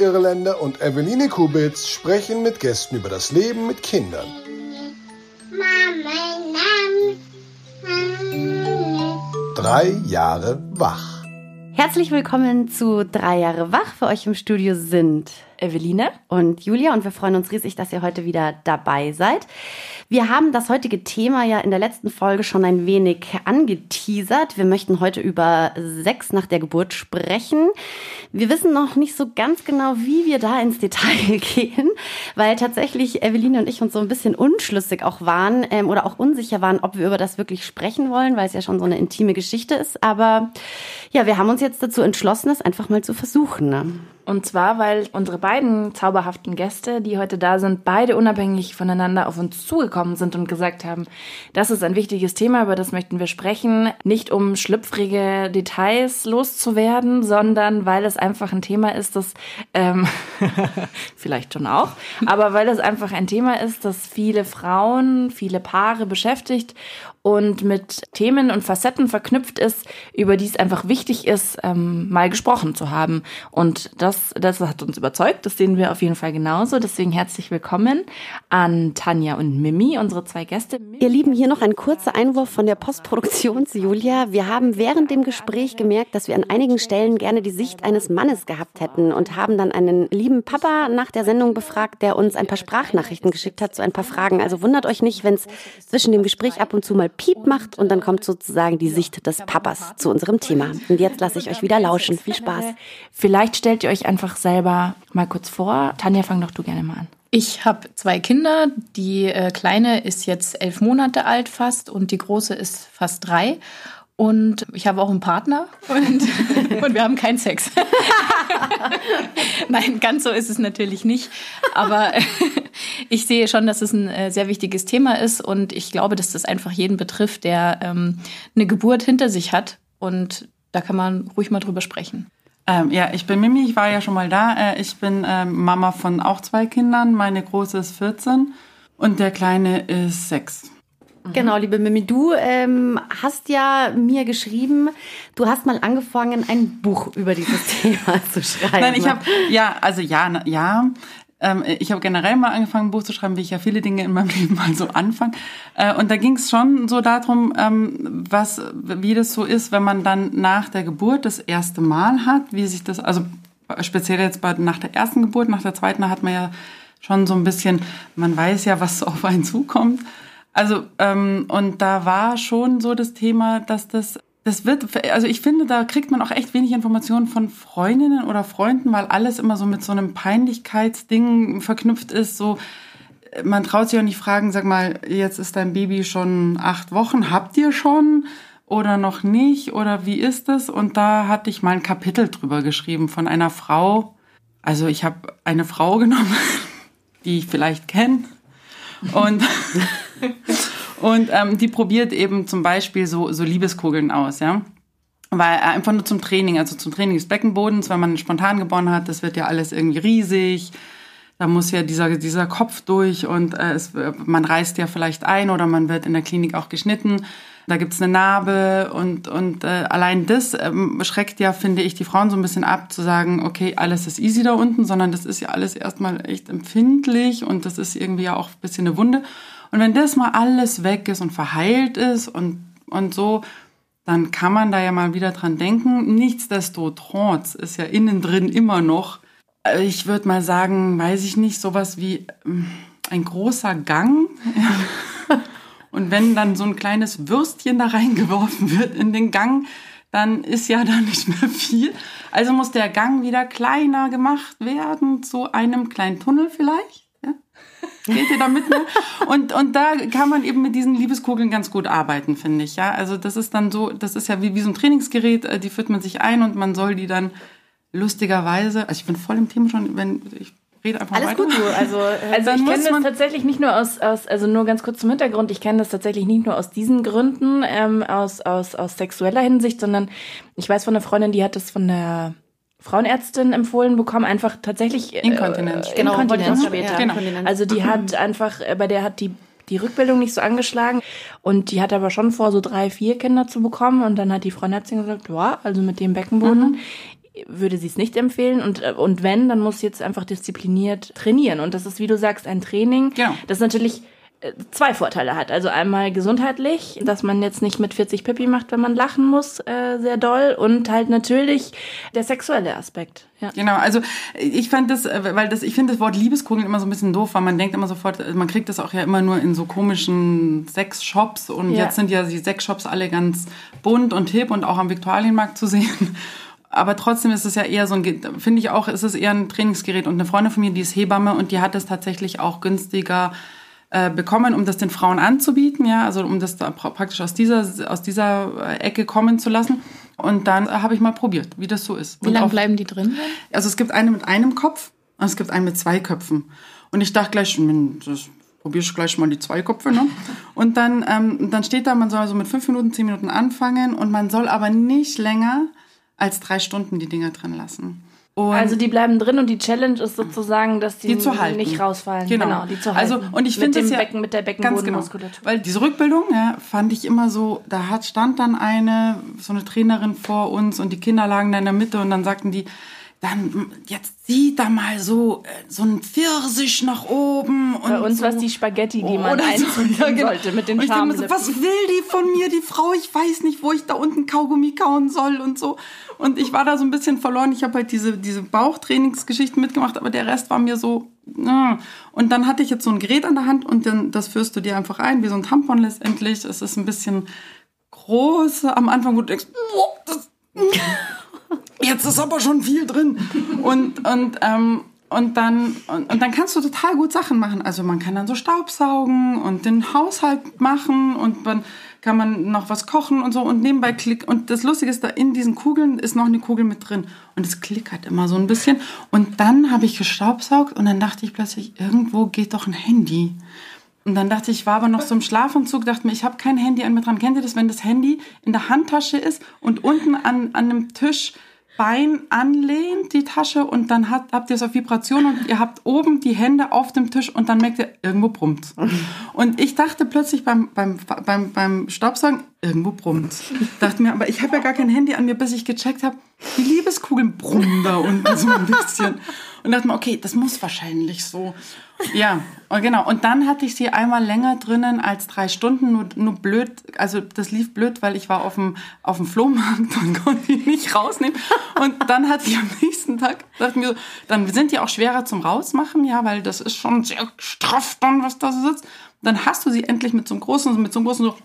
Irländer und Eveline Kubitz sprechen mit Gästen über das Leben mit Kindern. Drei Jahre wach. Herzlich willkommen zu Drei Jahre wach. Für euch im Studio sind Eveline und Julia und wir freuen uns riesig, dass ihr heute wieder dabei seid. Wir haben das heutige Thema ja in der letzten Folge schon ein wenig angeteasert. Wir möchten heute über Sex nach der Geburt sprechen. Wir wissen noch nicht so ganz genau, wie wir da ins Detail gehen, weil tatsächlich Eveline und ich uns so ein bisschen unschlüssig auch waren ähm, oder auch unsicher waren, ob wir über das wirklich sprechen wollen, weil es ja schon so eine intime Geschichte ist. Aber ja, wir haben uns jetzt dazu entschlossen, es einfach mal zu versuchen. Ne? Und zwar, weil unsere beiden zauberhaften Gäste, die heute da sind, beide unabhängig voneinander auf uns zugekommen sind und gesagt haben, das ist ein wichtiges Thema, über das möchten wir sprechen. Nicht um schlüpfrige Details loszuwerden, sondern weil es einfach ein Thema ist, das ähm, vielleicht schon auch, aber weil es einfach ein Thema ist, das viele Frauen, viele Paare beschäftigt und mit Themen und Facetten verknüpft ist, über die es einfach wichtig ist, ähm, mal gesprochen zu haben. Und das, das hat uns überzeugt. Das sehen wir auf jeden Fall genauso. Deswegen herzlich willkommen an Tanja und Mimi, unsere zwei Gäste. Ihr Lieben, hier noch ein kurzer Einwurf von der Postproduktions-Julia. Wir haben während dem Gespräch gemerkt, dass wir an einigen Stellen gerne die Sicht eines Mannes gehabt hätten und haben dann einen lieben Papa nach der Sendung befragt, der uns ein paar Sprachnachrichten geschickt hat zu ein paar Fragen. Also wundert euch nicht, wenn es zwischen dem Gespräch ab und zu mal Piep macht und dann kommt sozusagen die Sicht des Papas zu unserem Thema. Und jetzt lasse ich euch wieder lauschen. Viel Spaß. Vielleicht stellt ihr euch einfach selber mal kurz vor. Tanja, fang doch du gerne mal an. Ich habe zwei Kinder. Die äh, kleine ist jetzt elf Monate alt fast und die große ist fast drei. Und ich habe auch einen Partner und, und wir haben keinen Sex. Nein, ganz so ist es natürlich nicht. Aber ich sehe schon, dass es ein äh, sehr wichtiges Thema ist und ich glaube, dass das einfach jeden betrifft, der ähm, eine Geburt hinter sich hat. Und da kann man ruhig mal drüber sprechen. Ähm, ja, ich bin Mimi, ich war ja schon mal da. Äh, ich bin ähm, Mama von auch zwei Kindern. Meine große ist 14 und der kleine ist sechs. Mhm. Genau, liebe Mimi, du ähm, hast ja mir geschrieben, du hast mal angefangen, ein Buch über dieses Thema zu schreiben. Nein, ich habe, ja, also ja, ja. Ähm, ich habe generell mal angefangen, ein Buch zu schreiben, wie ich ja viele Dinge in meinem Leben mal so anfange. Äh, und da ging es schon so darum, ähm, was, wie das so ist, wenn man dann nach der Geburt das erste Mal hat, wie sich das, also speziell jetzt bei, nach der ersten Geburt, nach der zweiten hat man ja schon so ein bisschen, man weiß ja, was auf einen zukommt. Also, ähm, und da war schon so das Thema, dass das, das wird, also ich finde, da kriegt man auch echt wenig Informationen von Freundinnen oder Freunden, weil alles immer so mit so einem Peinlichkeitsding verknüpft ist, so, man traut sich auch nicht fragen, sag mal, jetzt ist dein Baby schon acht Wochen, habt ihr schon? Oder noch nicht? Oder wie ist es? Und da hatte ich mal ein Kapitel drüber geschrieben von einer Frau. Also ich habe eine Frau genommen, die ich vielleicht kenne und, und ähm, die probiert eben zum Beispiel so, so Liebeskugeln aus, ja. Weil äh, einfach nur zum Training, also zum Training des Beckenbodens, wenn man spontan geboren hat, das wird ja alles irgendwie riesig. Da muss ja dieser, dieser Kopf durch und äh, es, man reißt ja vielleicht ein oder man wird in der Klinik auch geschnitten. Da gibt's eine Narbe und, und äh, allein das ähm, schreckt ja, finde ich, die Frauen so ein bisschen ab, zu sagen, okay, alles ist easy da unten, sondern das ist ja alles erstmal echt empfindlich und das ist irgendwie ja auch ein bisschen eine Wunde. Und wenn das mal alles weg ist und verheilt ist und, und so, dann kann man da ja mal wieder dran denken. Nichtsdestotrotz ist ja innen drin immer noch, äh, ich würde mal sagen, weiß ich nicht, sowas wie ähm, ein großer Gang. Und wenn dann so ein kleines Würstchen da reingeworfen wird in den Gang, dann ist ja da nicht mehr viel. Also muss der Gang wieder kleiner gemacht werden, zu einem kleinen Tunnel vielleicht. Geht ihr da mit mir? Und, und da kann man eben mit diesen Liebeskugeln ganz gut arbeiten, finde ich. Ja, also das ist dann so, das ist ja wie, wie so ein Trainingsgerät, äh, die führt man sich ein und man soll die dann lustigerweise, also ich bin voll im Thema schon, wenn ich rede einfach Alles weiter. gut, du. Also, äh, also ich kenne das tatsächlich nicht nur aus, aus, also nur ganz kurz zum Hintergrund, ich kenne das tatsächlich nicht nur aus diesen Gründen, ähm, aus, aus, aus sexueller Hinsicht, sondern ich weiß von einer Freundin, die hat das von der Frauenärztin empfohlen bekommen, einfach tatsächlich äh, Inkontinenz. Genau, Inkontinenz später. Genau. Also die hat einfach, äh, bei der hat die die Rückbildung nicht so angeschlagen und die hat aber schon vor, so drei, vier Kinder zu bekommen und dann hat die Frauenärztin gesagt, ja, also mit dem Beckenboden, mhm würde sie es nicht empfehlen und, äh, und wenn, dann muss sie jetzt einfach diszipliniert trainieren. Und das ist, wie du sagst, ein Training, genau. das natürlich äh, zwei Vorteile hat. Also einmal gesundheitlich, dass man jetzt nicht mit 40 Pippi macht, wenn man lachen muss, äh, sehr doll. Und halt natürlich der sexuelle Aspekt. Ja. Genau, also ich fand das, äh, weil das, ich finde das Wort Liebeskugeln immer so ein bisschen doof, weil man denkt immer sofort, man kriegt das auch ja immer nur in so komischen Sexshops und ja. jetzt sind ja die Sexshops alle ganz bunt und hip und auch am Viktualienmarkt zu sehen. Aber trotzdem ist es ja eher so ein, finde ich auch, ist es eher ein Trainingsgerät. Und eine Freundin von mir, die ist Hebamme und die hat es tatsächlich auch günstiger äh, bekommen, um das den Frauen anzubieten, ja, also um das da praktisch aus dieser, aus dieser äh, Ecke kommen zu lassen. Und dann äh, habe ich mal probiert, wie das so ist. Wie lange bleiben die drin? Also es gibt eine mit einem Kopf und es gibt eine mit zwei Köpfen. Und ich dachte gleich, das probierst gleich mal die zwei Köpfe, ne? Und dann, ähm, dann steht da, man soll so mit fünf Minuten, zehn Minuten anfangen und man soll aber nicht länger als drei Stunden die Dinger drin lassen. Und also die bleiben drin und die Challenge ist sozusagen, dass die, die zu halten. nicht rausfallen. Genau. genau, die zu halten. Also und ich finde ja Becken, mit der Beckenbodenmuskulatur. Genau. Weil diese Rückbildung ja, fand ich immer so, da hat stand dann eine so eine Trainerin vor uns und die Kinder lagen da in der Mitte und dann sagten die dann jetzt sieh da mal so äh, so ein Pfirsich nach oben und bei uns so. war die Spaghetti, die man einziehen so, ja, genau. sollte mit den Schamlippen. So, was will die von mir, die Frau? Ich weiß nicht, wo ich da unten Kaugummi kauen soll und so. Und ich war da so ein bisschen verloren. Ich habe halt diese diese Bauchtrainingsgeschichten mitgemacht, aber der Rest war mir so. Ja. Und dann hatte ich jetzt so ein Gerät an der Hand und dann das führst du dir einfach ein, wie so ein Tampon letztendlich. Es ist ein bisschen groß am Anfang, wo du denkst, oh, das jetzt ist aber schon viel drin. Und, und, ähm, und dann, und, und, dann kannst du total gut Sachen machen. Also man kann dann so Staubsaugen und den Haushalt machen und dann kann man noch was kochen und so und nebenbei klick. Und das Lustige ist, da in diesen Kugeln ist noch eine Kugel mit drin. Und es klickert immer so ein bisschen. Und dann habe ich gestaubsaugt und dann dachte ich plötzlich, irgendwo geht doch ein Handy. Und dann dachte ich, ich war aber noch so im Schlafanzug, dachte mir, ich habe kein Handy an mir dran. Kennt ihr das, wenn das Handy in der Handtasche ist und unten an, an einem Tisch Bein anlehnt, die Tasche, und dann hat, habt ihr es auf Vibration und ihr habt oben die Hände auf dem Tisch und dann merkt ihr, irgendwo brummt. Und ich dachte plötzlich beim, beim, beim, beim Staubsaugen, irgendwo brummt. Dachte mir, aber ich habe ja gar kein Handy an mir, bis ich gecheckt habe, die Liebeskugeln brummen da unten so ein bisschen. Und dachte mir, okay, das muss wahrscheinlich so. Ja, genau. Und dann hatte ich sie einmal länger drinnen als drei Stunden, nur, nur blöd. Also das lief blöd, weil ich war auf dem, auf dem Flohmarkt und konnte die nicht rausnehmen. Und dann hatte ich am nächsten Tag, dachte mir so, dann sind die auch schwerer zum Rausmachen, ja, weil das ist schon sehr straff dann, was da so sitzt. Dann hast du sie endlich mit so einem großen, mit so einem großen so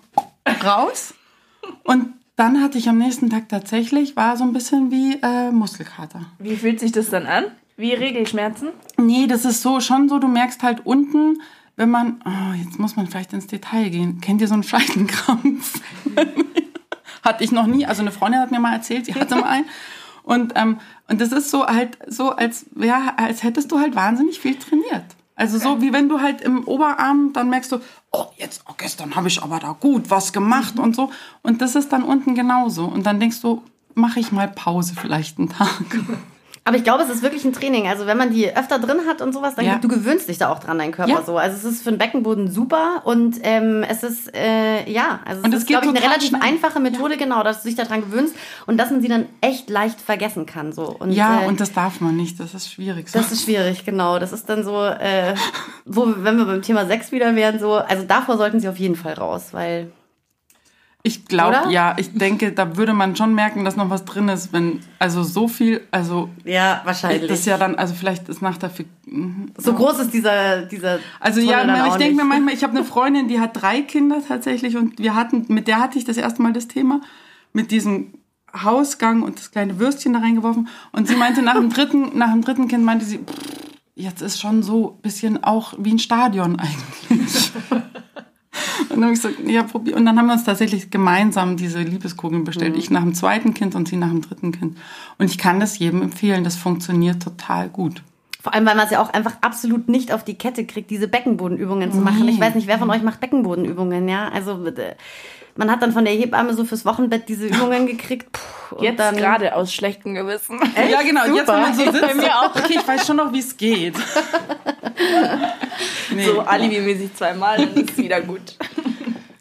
raus. Und dann hatte ich am nächsten Tag tatsächlich, war so ein bisschen wie äh, Muskelkater. Wie fühlt sich das dann an? Wie Regelschmerzen? Nee, das ist so schon so, du merkst halt unten, wenn man, oh, jetzt muss man vielleicht ins Detail gehen. Kennt ihr so einen Scheidenkrampf? hatte ich noch nie. Also eine Freundin hat mir mal erzählt, sie hatte mal einen. Und, ähm, und das ist so halt so, als, ja, als hättest du halt wahnsinnig viel trainiert. Also so wie wenn du halt im Oberarm, dann merkst du, oh, jetzt, oh, gestern habe ich aber da gut was gemacht mhm. und so. Und das ist dann unten genauso. Und dann denkst du, mache ich mal Pause vielleicht einen Tag. Aber ich glaube, es ist wirklich ein Training. Also wenn man die öfter drin hat und sowas, dann ja. du gewöhnst dich da auch dran, dein Körper ja. so. Also es ist für den Beckenboden super und ähm, es ist äh, ja, also und es ist glaube ich eine relativ schnell. einfache Methode, ja. genau, dass du dich daran gewöhnst und dass man sie dann echt leicht vergessen kann so. Und, ja, äh, und das darf man nicht. Das ist schwierig. So. Das ist schwierig, genau. Das ist dann so, äh, wo wenn wir beim Thema Sex wieder wären, so. Also davor sollten sie auf jeden Fall raus, weil ich glaube, ja, ich denke, da würde man schon merken, dass noch was drin ist, wenn, also so viel, also. Ja, wahrscheinlich. Das ist ja dann, also vielleicht ist nach der. Mhm. So ja. groß ist dieser, dieser. Also Tunnel ja, ich denke mir manchmal, ich habe eine Freundin, die hat drei Kinder tatsächlich und wir hatten, mit der hatte ich das erste Mal das Thema, mit diesem Hausgang und das kleine Würstchen da reingeworfen und sie meinte nach dem dritten, nach dem dritten Kind meinte sie, pff, jetzt ist schon so ein bisschen auch wie ein Stadion eigentlich. Und dann habe ich gesagt, ja, probier. Und dann haben wir uns tatsächlich gemeinsam diese Liebeskugeln bestellt. Mhm. Ich nach dem zweiten Kind und sie nach dem dritten Kind. Und ich kann das jedem empfehlen. Das funktioniert total gut. Vor allem, weil man es ja auch einfach absolut nicht auf die Kette kriegt, diese Beckenbodenübungen zu machen. Nee. Ich weiß nicht, wer von euch macht Beckenbodenübungen, ja? Also man hat dann von der Hebamme so fürs Wochenbett diese Übungen gekriegt. Puh, jetzt gerade aus schlechtem Gewissen. Echt? Ja, genau. Super. Jetzt, wenn man so sitzt, bei mir auch. Okay, ich weiß schon noch, wie es geht. nee. So alibimäßig zweimal, dann ist es wieder gut.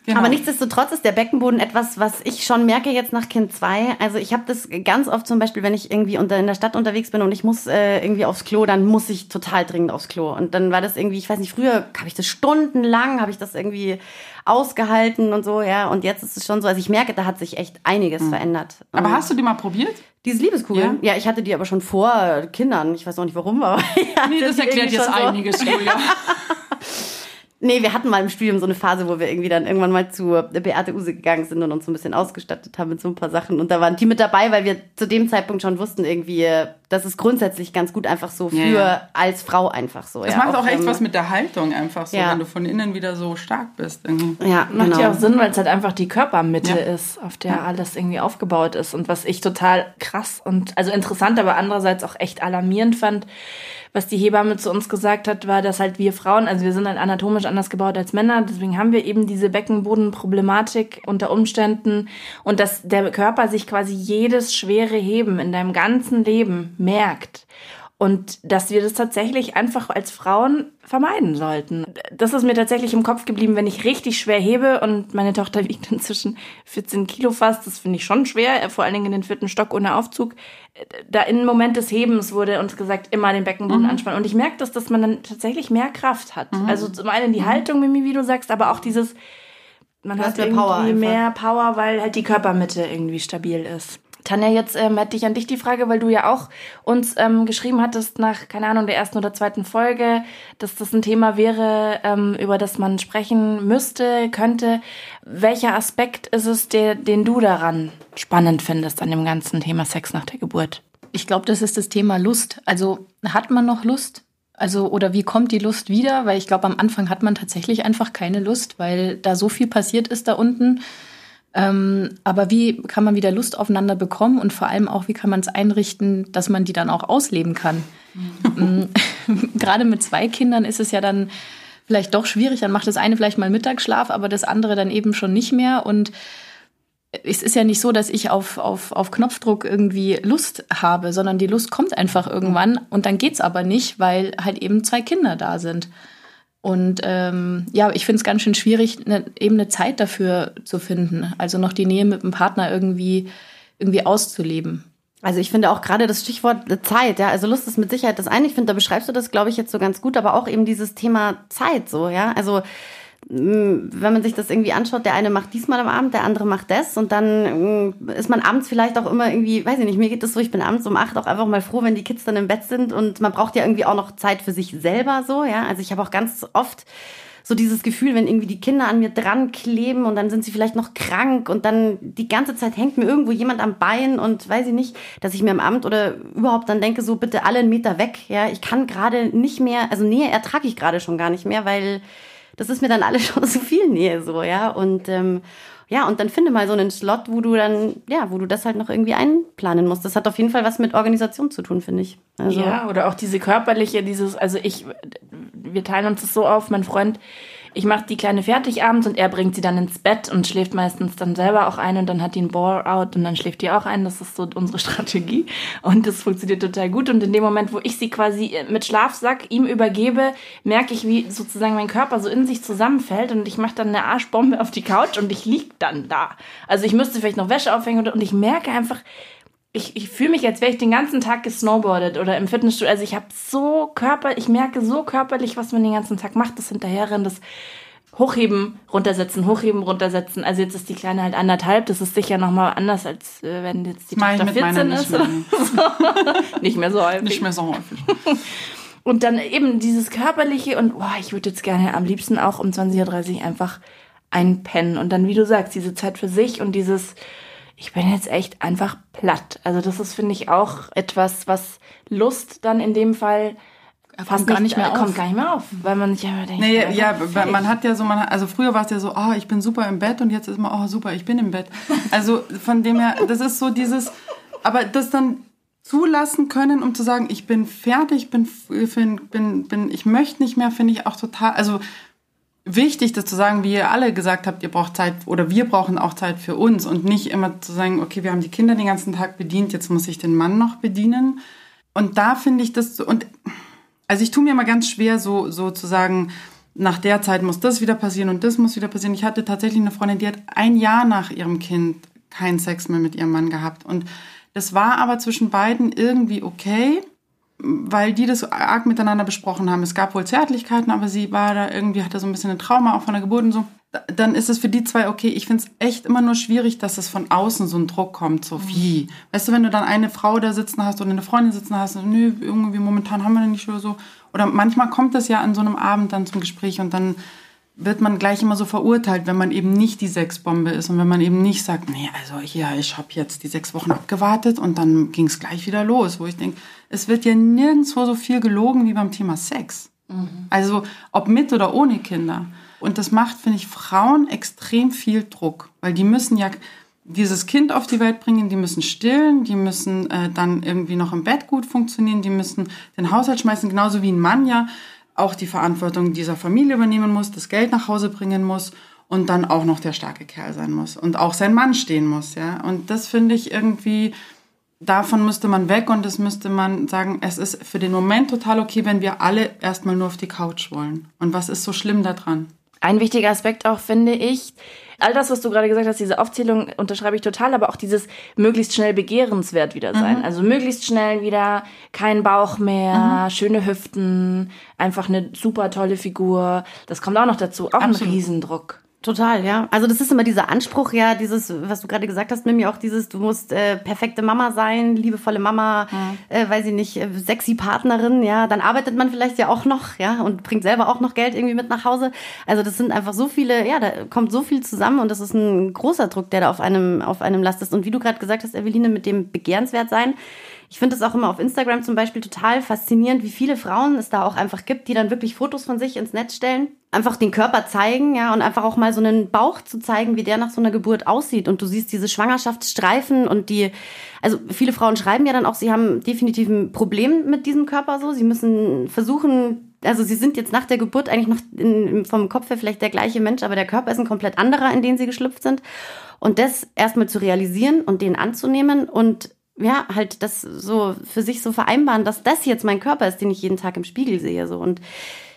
Genau. Aber nichtsdestotrotz ist der Beckenboden etwas, was ich schon merke jetzt nach Kind 2. Also ich habe das ganz oft zum Beispiel, wenn ich irgendwie unter, in der Stadt unterwegs bin und ich muss äh, irgendwie aufs Klo, dann muss ich total dringend aufs Klo. Und dann war das irgendwie, ich weiß nicht, früher habe ich das stundenlang, habe ich das irgendwie ausgehalten und so, ja. Und jetzt ist es schon so, also ich merke, da hat sich echt einiges mhm. verändert. Aber hast du die mal probiert? Diese Liebeskugeln? Ja. ja. ich hatte die aber schon vor Kindern. Ich weiß auch nicht warum, aber. nee, das erklärt jetzt so. einiges, Julia. Nee, wir hatten mal im Studium so eine Phase, wo wir irgendwie dann irgendwann mal zu Beate Use gegangen sind und uns so ein bisschen ausgestattet haben mit so ein paar Sachen. Und da waren die mit dabei, weil wir zu dem Zeitpunkt schon wussten, irgendwie, das ist grundsätzlich ganz gut einfach so für ja, ja. als Frau einfach so. Das ja, macht auch, auch echt was mit der Haltung einfach so, wenn du von innen wieder so stark bist. Irgendwie. Ja, macht genau. ja auch Sinn, weil es halt einfach die Körpermitte ist, auf der alles irgendwie aufgebaut ist. Und was ich total krass und also interessant, aber andererseits auch echt alarmierend fand, was die Hebamme zu uns gesagt hat, war, dass halt wir Frauen, also wir sind halt anatomisch anders gebaut als Männer, deswegen haben wir eben diese Beckenbodenproblematik unter Umständen und dass der Körper sich quasi jedes schwere Heben in deinem ganzen Leben merkt. Und dass wir das tatsächlich einfach als Frauen vermeiden sollten. Das ist mir tatsächlich im Kopf geblieben, wenn ich richtig schwer hebe und meine Tochter wiegt inzwischen 14 Kilo fast. Das finde ich schon schwer, vor allen Dingen in den vierten Stock ohne Aufzug. Da im Moment des Hebens wurde uns gesagt, immer den Beckenboden mhm. anspannen. Und ich merke das, dass man dann tatsächlich mehr Kraft hat. Mhm. Also zum einen die mhm. Haltung, Mimi, wie du sagst, aber auch dieses, man hat irgendwie Power mehr Power, weil halt die Körpermitte irgendwie stabil ist. Tanja, jetzt ähm, hätte ich an dich die Frage, weil du ja auch uns ähm, geschrieben hattest nach, keine Ahnung, der ersten oder zweiten Folge, dass das ein Thema wäre, ähm, über das man sprechen müsste, könnte. Welcher Aspekt ist es, der, den du daran spannend findest an dem ganzen Thema Sex nach der Geburt? Ich glaube, das ist das Thema Lust. Also hat man noch Lust? Also, oder wie kommt die Lust wieder? Weil ich glaube, am Anfang hat man tatsächlich einfach keine Lust, weil da so viel passiert ist da unten ähm, aber wie kann man wieder Lust aufeinander bekommen und vor allem auch, wie kann man es einrichten, dass man die dann auch ausleben kann? Mhm. Gerade mit zwei Kindern ist es ja dann vielleicht doch schwierig. Dann macht das eine vielleicht mal Mittagsschlaf, aber das andere dann eben schon nicht mehr. Und es ist ja nicht so, dass ich auf, auf, auf Knopfdruck irgendwie Lust habe, sondern die Lust kommt einfach irgendwann und dann geht's aber nicht, weil halt eben zwei Kinder da sind. Und ähm, ja, ich finde es ganz schön schwierig, ne, eben eine Zeit dafür zu finden. Also noch die Nähe mit dem Partner irgendwie, irgendwie auszuleben. Also ich finde auch gerade das Stichwort Zeit, ja, also Lust ist mit Sicherheit das eine. Ich finde, da beschreibst du das, glaube ich, jetzt so ganz gut, aber auch eben dieses Thema Zeit so, ja. Also wenn man sich das irgendwie anschaut, der eine macht diesmal am Abend, der andere macht das und dann ist man abends vielleicht auch immer irgendwie, weiß ich nicht, mir geht das so, ich bin abends um acht auch einfach mal froh, wenn die Kids dann im Bett sind und man braucht ja irgendwie auch noch Zeit für sich selber so, ja. Also ich habe auch ganz oft so dieses Gefühl, wenn irgendwie die Kinder an mir dran kleben und dann sind sie vielleicht noch krank und dann die ganze Zeit hängt mir irgendwo jemand am Bein und weiß ich nicht, dass ich mir am Abend oder überhaupt dann denke, so bitte alle einen Meter weg, ja. Ich kann gerade nicht mehr, also Nähe ertrage ich gerade schon gar nicht mehr, weil das ist mir dann alles schon zu viel Nähe so, ja. Und ähm, ja, und dann finde mal so einen Slot, wo du dann, ja, wo du das halt noch irgendwie einplanen musst. Das hat auf jeden Fall was mit Organisation zu tun, finde ich. Also, ja, oder auch diese körperliche, dieses, also ich, wir teilen uns das so auf, mein Freund ich mache die Kleine fertig abends und er bringt sie dann ins Bett und schläft meistens dann selber auch ein und dann hat die ein Bore-out und dann schläft die auch ein. Das ist so unsere Strategie und das funktioniert total gut. Und in dem Moment, wo ich sie quasi mit Schlafsack ihm übergebe, merke ich, wie sozusagen mein Körper so in sich zusammenfällt und ich mache dann eine Arschbombe auf die Couch und ich lieg dann da. Also ich müsste vielleicht noch Wäsche aufhängen und ich merke einfach, ich, ich fühle mich, als wäre ich den ganzen Tag gesnowboardet oder im Fitnessstudio. Also ich habe so Körper, ich merke so körperlich, was man den ganzen Tag macht, das Hinterherrennen, das Hochheben, runtersetzen, hochheben, runtersetzen. Also jetzt ist die Kleine halt anderthalb. Das ist sicher nochmal anders, als äh, wenn jetzt die Tochter 14 ist. Nicht mehr. nicht mehr so häufig. Nicht mehr so häufig. und dann eben dieses körperliche und boah, ich würde jetzt gerne am liebsten auch um 20.30 Uhr einfach einpennen. Und dann, wie du sagst, diese Zeit für sich und dieses ich bin jetzt echt einfach platt. Also das ist, finde ich, auch etwas, was Lust dann in dem Fall fast gar nicht mehr auf. kommt gar nicht mehr auf, weil man sich einfach denkt, nee, ja, man hat ja so, man, also früher war es ja so, oh, ich bin super im Bett und jetzt ist man, oh, super, ich bin im Bett. Also von dem her, das ist so dieses, aber das dann zulassen können, um zu sagen, ich bin fertig, bin, bin, bin, ich möchte nicht mehr, finde ich auch total, also wichtig, das zu sagen, wie ihr alle gesagt habt, ihr braucht Zeit oder wir brauchen auch Zeit für uns und nicht immer zu sagen, okay, wir haben die Kinder den ganzen Tag bedient, jetzt muss ich den Mann noch bedienen. Und da finde ich das so, und also ich tue mir immer ganz schwer, so, so zu sagen, nach der Zeit muss das wieder passieren und das muss wieder passieren. Ich hatte tatsächlich eine Freundin, die hat ein Jahr nach ihrem Kind keinen Sex mehr mit ihrem Mann gehabt. Und das war aber zwischen beiden irgendwie okay, weil die das arg miteinander besprochen haben. Es gab wohl Zärtlichkeiten, aber sie war da irgendwie, hatte so ein bisschen ein Trauma auch von der Geburt und so. Dann ist es für die zwei okay. Ich finde es echt immer nur schwierig, dass es von außen so ein Druck kommt, so wie. Weißt du, wenn du dann eine Frau da sitzen hast oder eine Freundin sitzen hast, und, nö, irgendwie momentan haben wir den nicht oder so. Oder manchmal kommt das ja an so einem Abend dann zum Gespräch und dann wird man gleich immer so verurteilt, wenn man eben nicht die Sexbombe ist und wenn man eben nicht sagt, nee, also hier, ich habe jetzt die sechs Wochen abgewartet und dann ging es gleich wieder los, wo ich denke, es wird ja nirgendwo so viel gelogen wie beim Thema Sex. Mhm. Also ob mit oder ohne Kinder. Und das macht, finde ich, Frauen extrem viel Druck, weil die müssen ja dieses Kind auf die Welt bringen, die müssen stillen, die müssen äh, dann irgendwie noch im Bett gut funktionieren, die müssen den Haushalt schmeißen, genauso wie ein Mann ja auch die Verantwortung dieser Familie übernehmen muss, das Geld nach Hause bringen muss und dann auch noch der starke Kerl sein muss und auch sein Mann stehen muss, ja. Und das finde ich irgendwie, davon müsste man weg und das müsste man sagen, es ist für den Moment total okay, wenn wir alle erstmal nur auf die Couch wollen. Und was ist so schlimm daran? Ein wichtiger Aspekt auch, finde ich, all das, was du gerade gesagt hast, diese Aufzählung unterschreibe ich total, aber auch dieses möglichst schnell begehrenswert wieder sein. Mhm. Also möglichst schnell wieder kein Bauch mehr, mhm. schöne Hüften, einfach eine super tolle Figur. Das kommt auch noch dazu. Auch Absolut. ein Riesendruck. Total, ja. Also das ist immer dieser Anspruch, ja, dieses, was du gerade gesagt hast, Mimi, auch dieses, du musst äh, perfekte Mama sein, liebevolle Mama, mhm. äh, weiß ich nicht, äh, sexy Partnerin, ja. Dann arbeitet man vielleicht ja auch noch, ja, und bringt selber auch noch Geld irgendwie mit nach Hause. Also das sind einfach so viele, ja, da kommt so viel zusammen und das ist ein großer Druck, der da auf einem, auf einem lastet. Und wie du gerade gesagt hast, Eveline, mit dem Begehrenswert sein, ich finde es auch immer auf Instagram zum Beispiel total faszinierend, wie viele Frauen es da auch einfach gibt, die dann wirklich Fotos von sich ins Netz stellen, einfach den Körper zeigen, ja, und einfach auch mal so einen Bauch zu zeigen, wie der nach so einer Geburt aussieht. Und du siehst diese Schwangerschaftsstreifen und die, also viele Frauen schreiben ja dann auch, sie haben definitiv ein Problem mit diesem Körper so. Sie müssen versuchen, also sie sind jetzt nach der Geburt eigentlich noch in, vom Kopf her vielleicht der gleiche Mensch, aber der Körper ist ein komplett anderer, in den sie geschlüpft sind. Und das erstmal zu realisieren und den anzunehmen und ja, halt das so für sich so vereinbaren, dass das jetzt mein Körper ist, den ich jeden Tag im Spiegel sehe, so. Und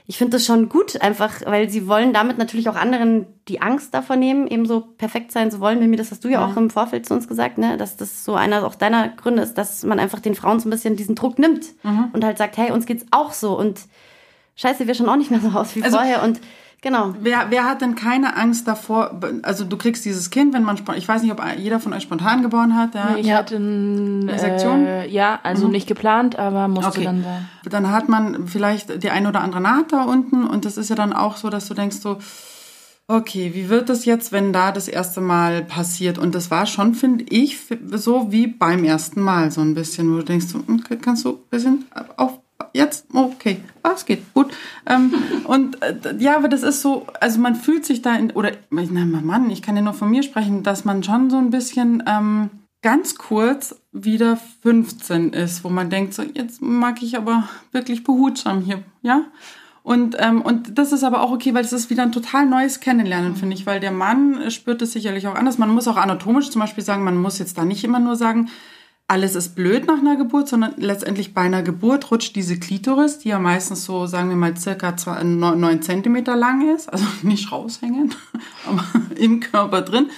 ich finde das schon gut, einfach, weil sie wollen damit natürlich auch anderen die Angst davon nehmen, eben so perfekt sein zu wollen. Mimi, das hast du ja, ja, auch im Vorfeld zu uns gesagt, ne, dass das so einer auch deiner Gründe ist, dass man einfach den Frauen so ein bisschen diesen Druck nimmt mhm. und halt sagt, hey, uns geht's auch so und scheiße, wir schauen auch nicht mehr so aus wie also, vorher und Genau. Wer, wer hat denn keine Angst davor? Also du kriegst dieses Kind, wenn man ich weiß nicht, ob jeder von euch spontan geboren hat. Ja. Ich hatte eine Sektion. Äh, ja, also mhm. nicht geplant, aber musste okay. dann sein. Dann hat man vielleicht die eine oder andere Naht da unten und das ist ja dann auch so, dass du denkst so, okay, wie wird das jetzt, wenn da das erste Mal passiert? Und das war schon, finde ich, so wie beim ersten Mal so ein bisschen, wo du denkst, so, okay, kannst du ein bisschen auf jetzt, okay, ah, es geht, gut. Ähm, und äh, ja, aber das ist so, also man fühlt sich da in, oder, na, Mann, ich kann ja nur von mir sprechen, dass man schon so ein bisschen ähm, ganz kurz wieder 15 ist, wo man denkt, so, jetzt mag ich aber wirklich behutsam hier, ja? Und, ähm, und das ist aber auch okay, weil es ist wieder ein total neues Kennenlernen, finde ich, weil der Mann spürt es sicherlich auch anders. Man muss auch anatomisch zum Beispiel sagen, man muss jetzt da nicht immer nur sagen, alles ist blöd nach einer Geburt, sondern letztendlich bei einer Geburt rutscht diese Klitoris, die ja meistens so, sagen wir mal, circa neun Zentimeter lang ist, also nicht raushängen, aber im Körper drin.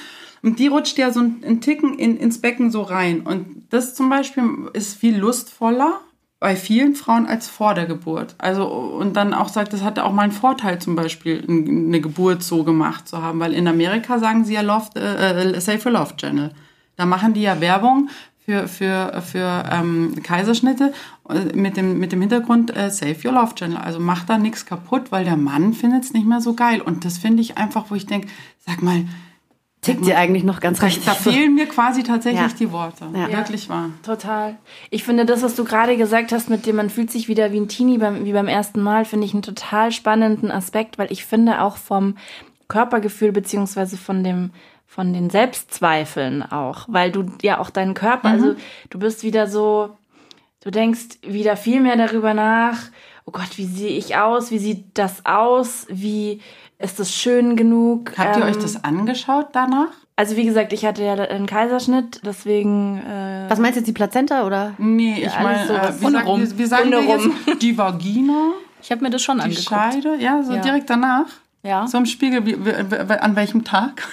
Und die rutscht ja so einen Ticken in, ins Becken so rein. Und das zum Beispiel ist viel lustvoller bei vielen Frauen als vor der Geburt. Also, und dann auch sagt, das hatte auch mal einen Vorteil, zum Beispiel eine Geburt so gemacht zu haben, weil in Amerika sagen sie ja Love, äh, äh Safe for Love Channel. Da machen die ja Werbung für, für, für ähm, Kaiserschnitte äh, mit dem, mit dem Hintergrund äh, Save Your Love Channel. Also macht da nichts kaputt, weil der Mann findet es nicht mehr so geil. Und das finde ich einfach, wo ich denke, sag mal, Tickt dir eigentlich noch ganz recht. Da fehlen mir quasi tatsächlich ja. die Worte. Ja. Wirklich wahr. Total. Ich finde das, was du gerade gesagt hast, mit dem man fühlt sich wieder wie ein Teenie beim, wie beim ersten Mal, finde ich einen total spannenden Aspekt, weil ich finde auch vom Körpergefühl beziehungsweise von dem von den Selbstzweifeln auch, weil du ja auch deinen Körper, also mhm. also du bist wieder so, du denkst wieder viel mehr darüber nach, oh Gott, wie sehe ich aus, wie sieht das aus, wie ist das schön genug? Habt ihr ähm, euch das angeschaut danach? Also wie gesagt, ich hatte ja einen Kaiserschnitt, deswegen. Äh, Was meinst du jetzt die Plazenta oder? Nee, ich meine, so äh, wie, sagen, wie, wie sagen wir jetzt? Die Vagina. Ich habe mir das schon die angeguckt. Scheide, ja, so ja. direkt danach. Ja. So im Spiegel, wie, wie, an welchem Tag?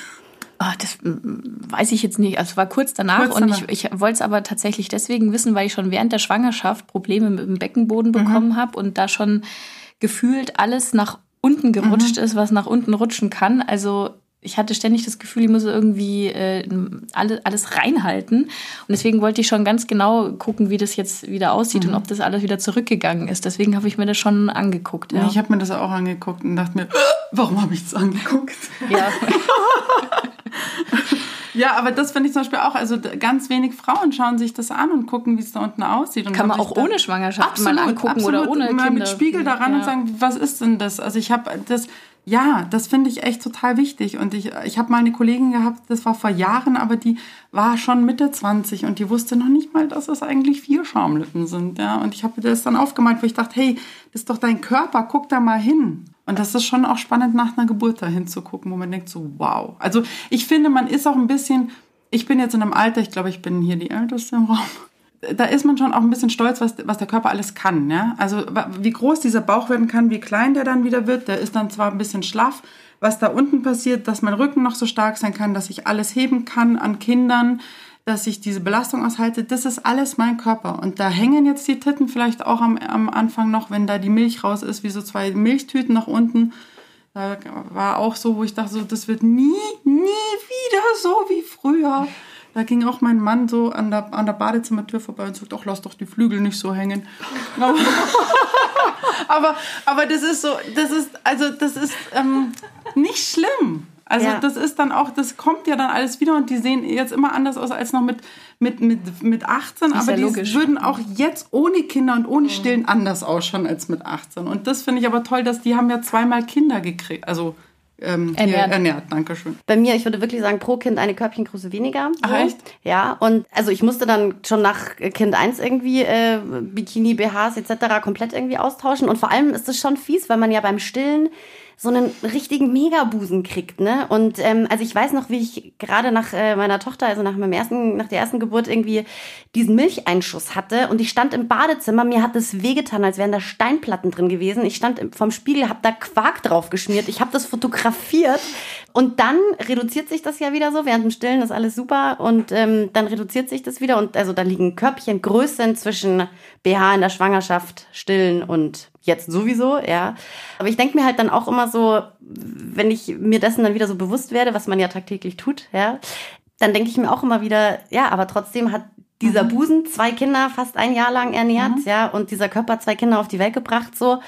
Oh, das weiß ich jetzt nicht. Also es war kurz danach, kurz danach. und ich, ich wollte es aber tatsächlich deswegen wissen, weil ich schon während der Schwangerschaft Probleme mit dem Beckenboden mhm. bekommen habe und da schon gefühlt alles nach unten gerutscht mhm. ist, was nach unten rutschen kann. Also ich hatte ständig das Gefühl, ich muss irgendwie äh, alles, alles reinhalten. Und deswegen wollte ich schon ganz genau gucken, wie das jetzt wieder aussieht mhm. und ob das alles wieder zurückgegangen ist. Deswegen habe ich mir das schon angeguckt. Ja. Ich habe mir das auch angeguckt und dachte mir, warum habe ich das angeguckt? Ja. Ja, aber das finde ich zum Beispiel auch. Also ganz wenig Frauen schauen sich das an und gucken, wie es da unten aussieht. Und Kann man auch ohne Schwangerschaft absolut, mal angucken absolut, oder ohne mal Kinder. mit Spiegel daran ja. und sagen, was ist denn das? Also ich habe das ja, das finde ich echt total wichtig. Und ich, ich habe mal eine Kollegin gehabt, das war vor Jahren, aber die war schon Mitte 20 und die wusste noch nicht mal, dass es eigentlich vier Schamlippen sind. Ja? Und ich habe das dann aufgemalt, wo ich dachte, hey, das ist doch dein Körper, guck da mal hin. Und das ist schon auch spannend, nach einer Geburt da hinzugucken, wo man denkt so, wow. Also ich finde, man ist auch ein bisschen, ich bin jetzt in einem Alter, ich glaube, ich bin hier die Älteste im Raum da ist man schon auch ein bisschen stolz, was, was der Körper alles kann. Ja? Also wie groß dieser Bauch werden kann, wie klein der dann wieder wird. Der ist dann zwar ein bisschen schlaff, was da unten passiert, dass mein Rücken noch so stark sein kann, dass ich alles heben kann an Kindern, dass ich diese Belastung aushalte. Das ist alles mein Körper. Und da hängen jetzt die Titten vielleicht auch am, am Anfang noch, wenn da die Milch raus ist, wie so zwei Milchtüten nach unten. Da war auch so, wo ich dachte, so, das wird nie, nie wieder so wie früher. Da ging auch mein Mann so an der, an der Badezimmertür vorbei und sagt, ach, lass doch die Flügel nicht so hängen. aber, aber das ist so, das ist, also das ist ähm, nicht schlimm. Also ja. das ist dann auch, das kommt ja dann alles wieder und die sehen jetzt immer anders aus als noch mit, mit, mit, mit 18, aber ja die logisch. würden auch jetzt ohne Kinder und ohne Stillen anders ausschauen als mit 18. Und das finde ich aber toll, dass die haben ja zweimal Kinder gekriegt, also ähm, ernährt. ernährt. Dankeschön. Bei mir, ich würde wirklich sagen, pro Kind eine Körbchengröße weniger. So. Ach, echt? Ja, und also ich musste dann schon nach Kind 1 irgendwie äh, Bikini, BHs etc. komplett irgendwie austauschen. Und vor allem ist es schon fies, weil man ja beim Stillen so einen richtigen Megabusen kriegt, ne? Und ähm, also ich weiß noch, wie ich gerade nach äh, meiner Tochter, also nach meinem ersten, nach der ersten Geburt irgendwie diesen Milcheinschuss hatte und ich stand im Badezimmer, mir hat es wehgetan, als wären da Steinplatten drin gewesen. Ich stand vom Spiegel, hab da Quark drauf geschmiert, ich habe das fotografiert und dann reduziert sich das ja wieder so. Während dem Stillen ist alles super und ähm, dann reduziert sich das wieder und also da liegen Körbchen Größen zwischen BH in der Schwangerschaft, Stillen und jetzt sowieso, ja. Aber ich denke mir halt dann auch immer so, wenn ich mir dessen dann wieder so bewusst werde, was man ja tagtäglich tut, ja, dann denke ich mir auch immer wieder, ja, aber trotzdem hat dieser mhm. Busen zwei Kinder fast ein Jahr lang ernährt, mhm. ja, und dieser Körper zwei Kinder auf die Welt gebracht, so.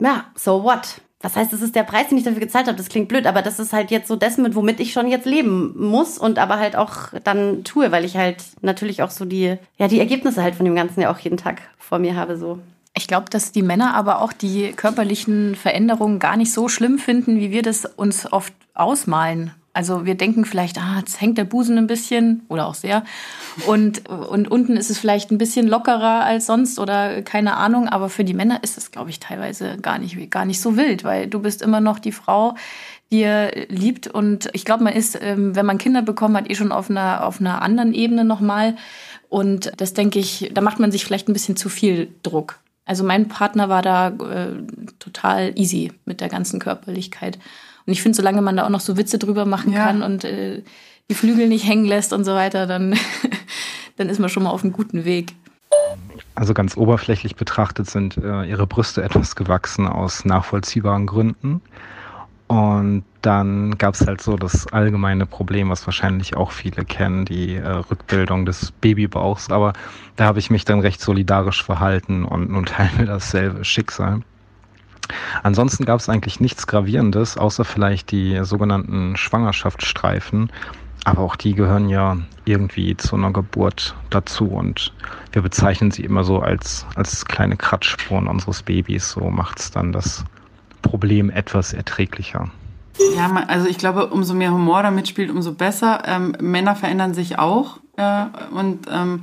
Ja, so what? Was heißt, das ist der Preis, den ich dafür gezahlt habe? Das klingt blöd, aber das ist halt jetzt so das mit, womit ich schon jetzt leben muss und aber halt auch dann tue, weil ich halt natürlich auch so die, ja, die Ergebnisse halt von dem Ganzen ja auch jeden Tag vor mir habe, so. Ich glaube, dass die Männer aber auch die körperlichen Veränderungen gar nicht so schlimm finden, wie wir das uns oft ausmalen. Also wir denken vielleicht, ah, jetzt hängt der Busen ein bisschen oder auch sehr. Und, und unten ist es vielleicht ein bisschen lockerer als sonst oder keine Ahnung. Aber für die Männer ist es, glaube ich, teilweise gar nicht, gar nicht so wild, weil du bist immer noch die Frau, die er liebt. Und ich glaube, man ist, ähm, wenn man Kinder bekommen hat, eh schon auf einer, auf einer anderen Ebene nochmal. Und das denke ich, da macht man sich vielleicht ein bisschen zu viel Druck. Also mein Partner war da äh, total easy mit der ganzen Körperlichkeit. Und ich finde, solange man da auch noch so Witze drüber machen ja. kann und äh, die Flügel nicht hängen lässt und so weiter, dann, dann ist man schon mal auf einem guten Weg. Also ganz oberflächlich betrachtet sind äh, ihre Brüste etwas gewachsen aus nachvollziehbaren Gründen. Und dann gab es halt so das allgemeine Problem, was wahrscheinlich auch viele kennen, die äh, Rückbildung des Babybauchs. Aber da habe ich mich dann recht solidarisch verhalten und nun teilen wir dasselbe Schicksal. Ansonsten gab es eigentlich nichts Gravierendes, außer vielleicht die sogenannten Schwangerschaftsstreifen. Aber auch die gehören ja irgendwie zu einer Geburt dazu und wir bezeichnen sie immer so als, als kleine Kratzspuren unseres Babys. So macht es dann das Problem etwas erträglicher. Ja, also ich glaube, umso mehr Humor damit spielt, umso besser. Ähm, Männer verändern sich auch. Äh, und ähm,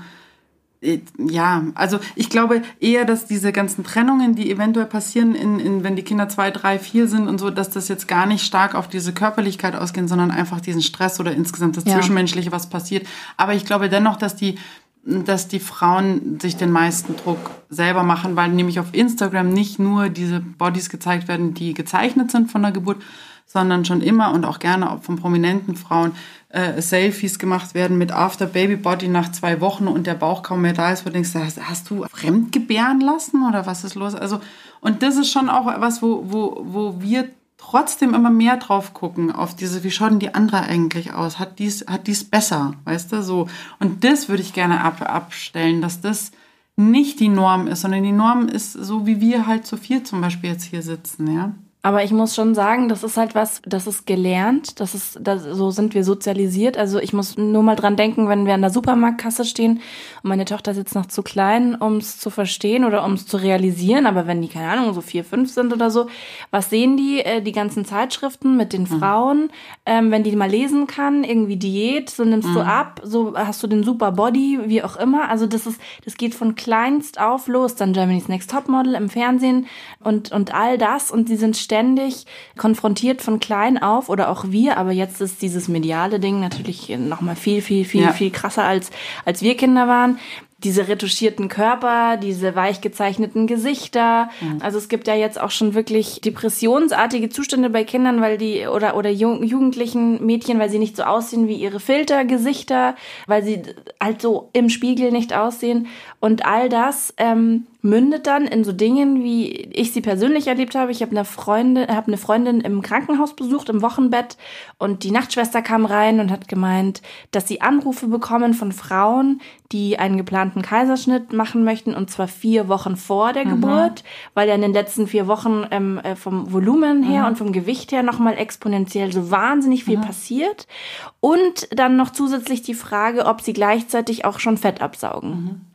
Äh, ja, also ich glaube eher, dass diese ganzen Trennungen, die eventuell passieren, in, in, wenn die Kinder zwei, drei, vier sind und so, dass das jetzt gar nicht stark auf diese Körperlichkeit ausgehen, sondern einfach diesen Stress oder insgesamt das ja. Zwischenmenschliche, was passiert. Aber ich glaube dennoch, dass die dass die Frauen sich den meisten Druck selber machen, weil nämlich auf Instagram nicht nur diese Bodies gezeigt werden, die gezeichnet sind von der Geburt, sondern schon immer und auch gerne auch von prominenten Frauen äh, Selfies gemacht werden mit After Baby Body nach zwei Wochen und der Bauch kaum mehr da ist, wo du denkst, hast, hast du fremdgebären lassen oder was ist los? Also, und das ist schon auch was, wo, wo, wo wir trotzdem immer mehr drauf gucken, auf diese, wie schaut denn die andere eigentlich aus? Hat dies, hat dies besser, weißt du, so. Und das würde ich gerne ab, abstellen, dass das nicht die Norm ist, sondern die Norm ist so, wie wir halt zu viel zum Beispiel jetzt hier sitzen, ja. Aber ich muss schon sagen, das ist halt was, das ist gelernt, das ist, das, so sind wir sozialisiert. Also ich muss nur mal dran denken, wenn wir an der Supermarktkasse stehen und meine Tochter sitzt noch zu klein, um es zu verstehen oder um es zu realisieren. Aber wenn die, keine Ahnung, so vier, fünf sind oder so, was sehen die? Äh, die ganzen Zeitschriften mit den mhm. Frauen, ähm, wenn die mal lesen kann, irgendwie Diät, so nimmst mhm. du ab, so hast du den super Body, wie auch immer. Also das ist, das geht von kleinst auf los, dann Germany's Next Topmodel im Fernsehen und, und all das und die sind ständig ständig konfrontiert von klein auf oder auch wir, aber jetzt ist dieses mediale Ding natürlich noch mal viel, viel, viel, ja. viel krasser als, als wir Kinder waren diese retuschierten Körper, diese weich gezeichneten Gesichter. Mhm. Also es gibt ja jetzt auch schon wirklich depressionsartige Zustände bei Kindern, weil die oder oder jugendlichen Mädchen, weil sie nicht so aussehen wie ihre Filtergesichter, weil sie halt so im Spiegel nicht aussehen und all das ähm, mündet dann in so Dingen, wie ich sie persönlich erlebt habe. Ich habe eine Freundin, habe eine Freundin im Krankenhaus besucht im Wochenbett und die Nachtschwester kam rein und hat gemeint, dass sie Anrufe bekommen von Frauen, die einen geplanten Kaiserschnitt machen möchten und zwar vier Wochen vor der mhm. Geburt, weil ja in den letzten vier Wochen ähm, äh, vom Volumen her mhm. und vom Gewicht her nochmal exponentiell so wahnsinnig viel mhm. passiert und dann noch zusätzlich die Frage, ob sie gleichzeitig auch schon Fett absaugen.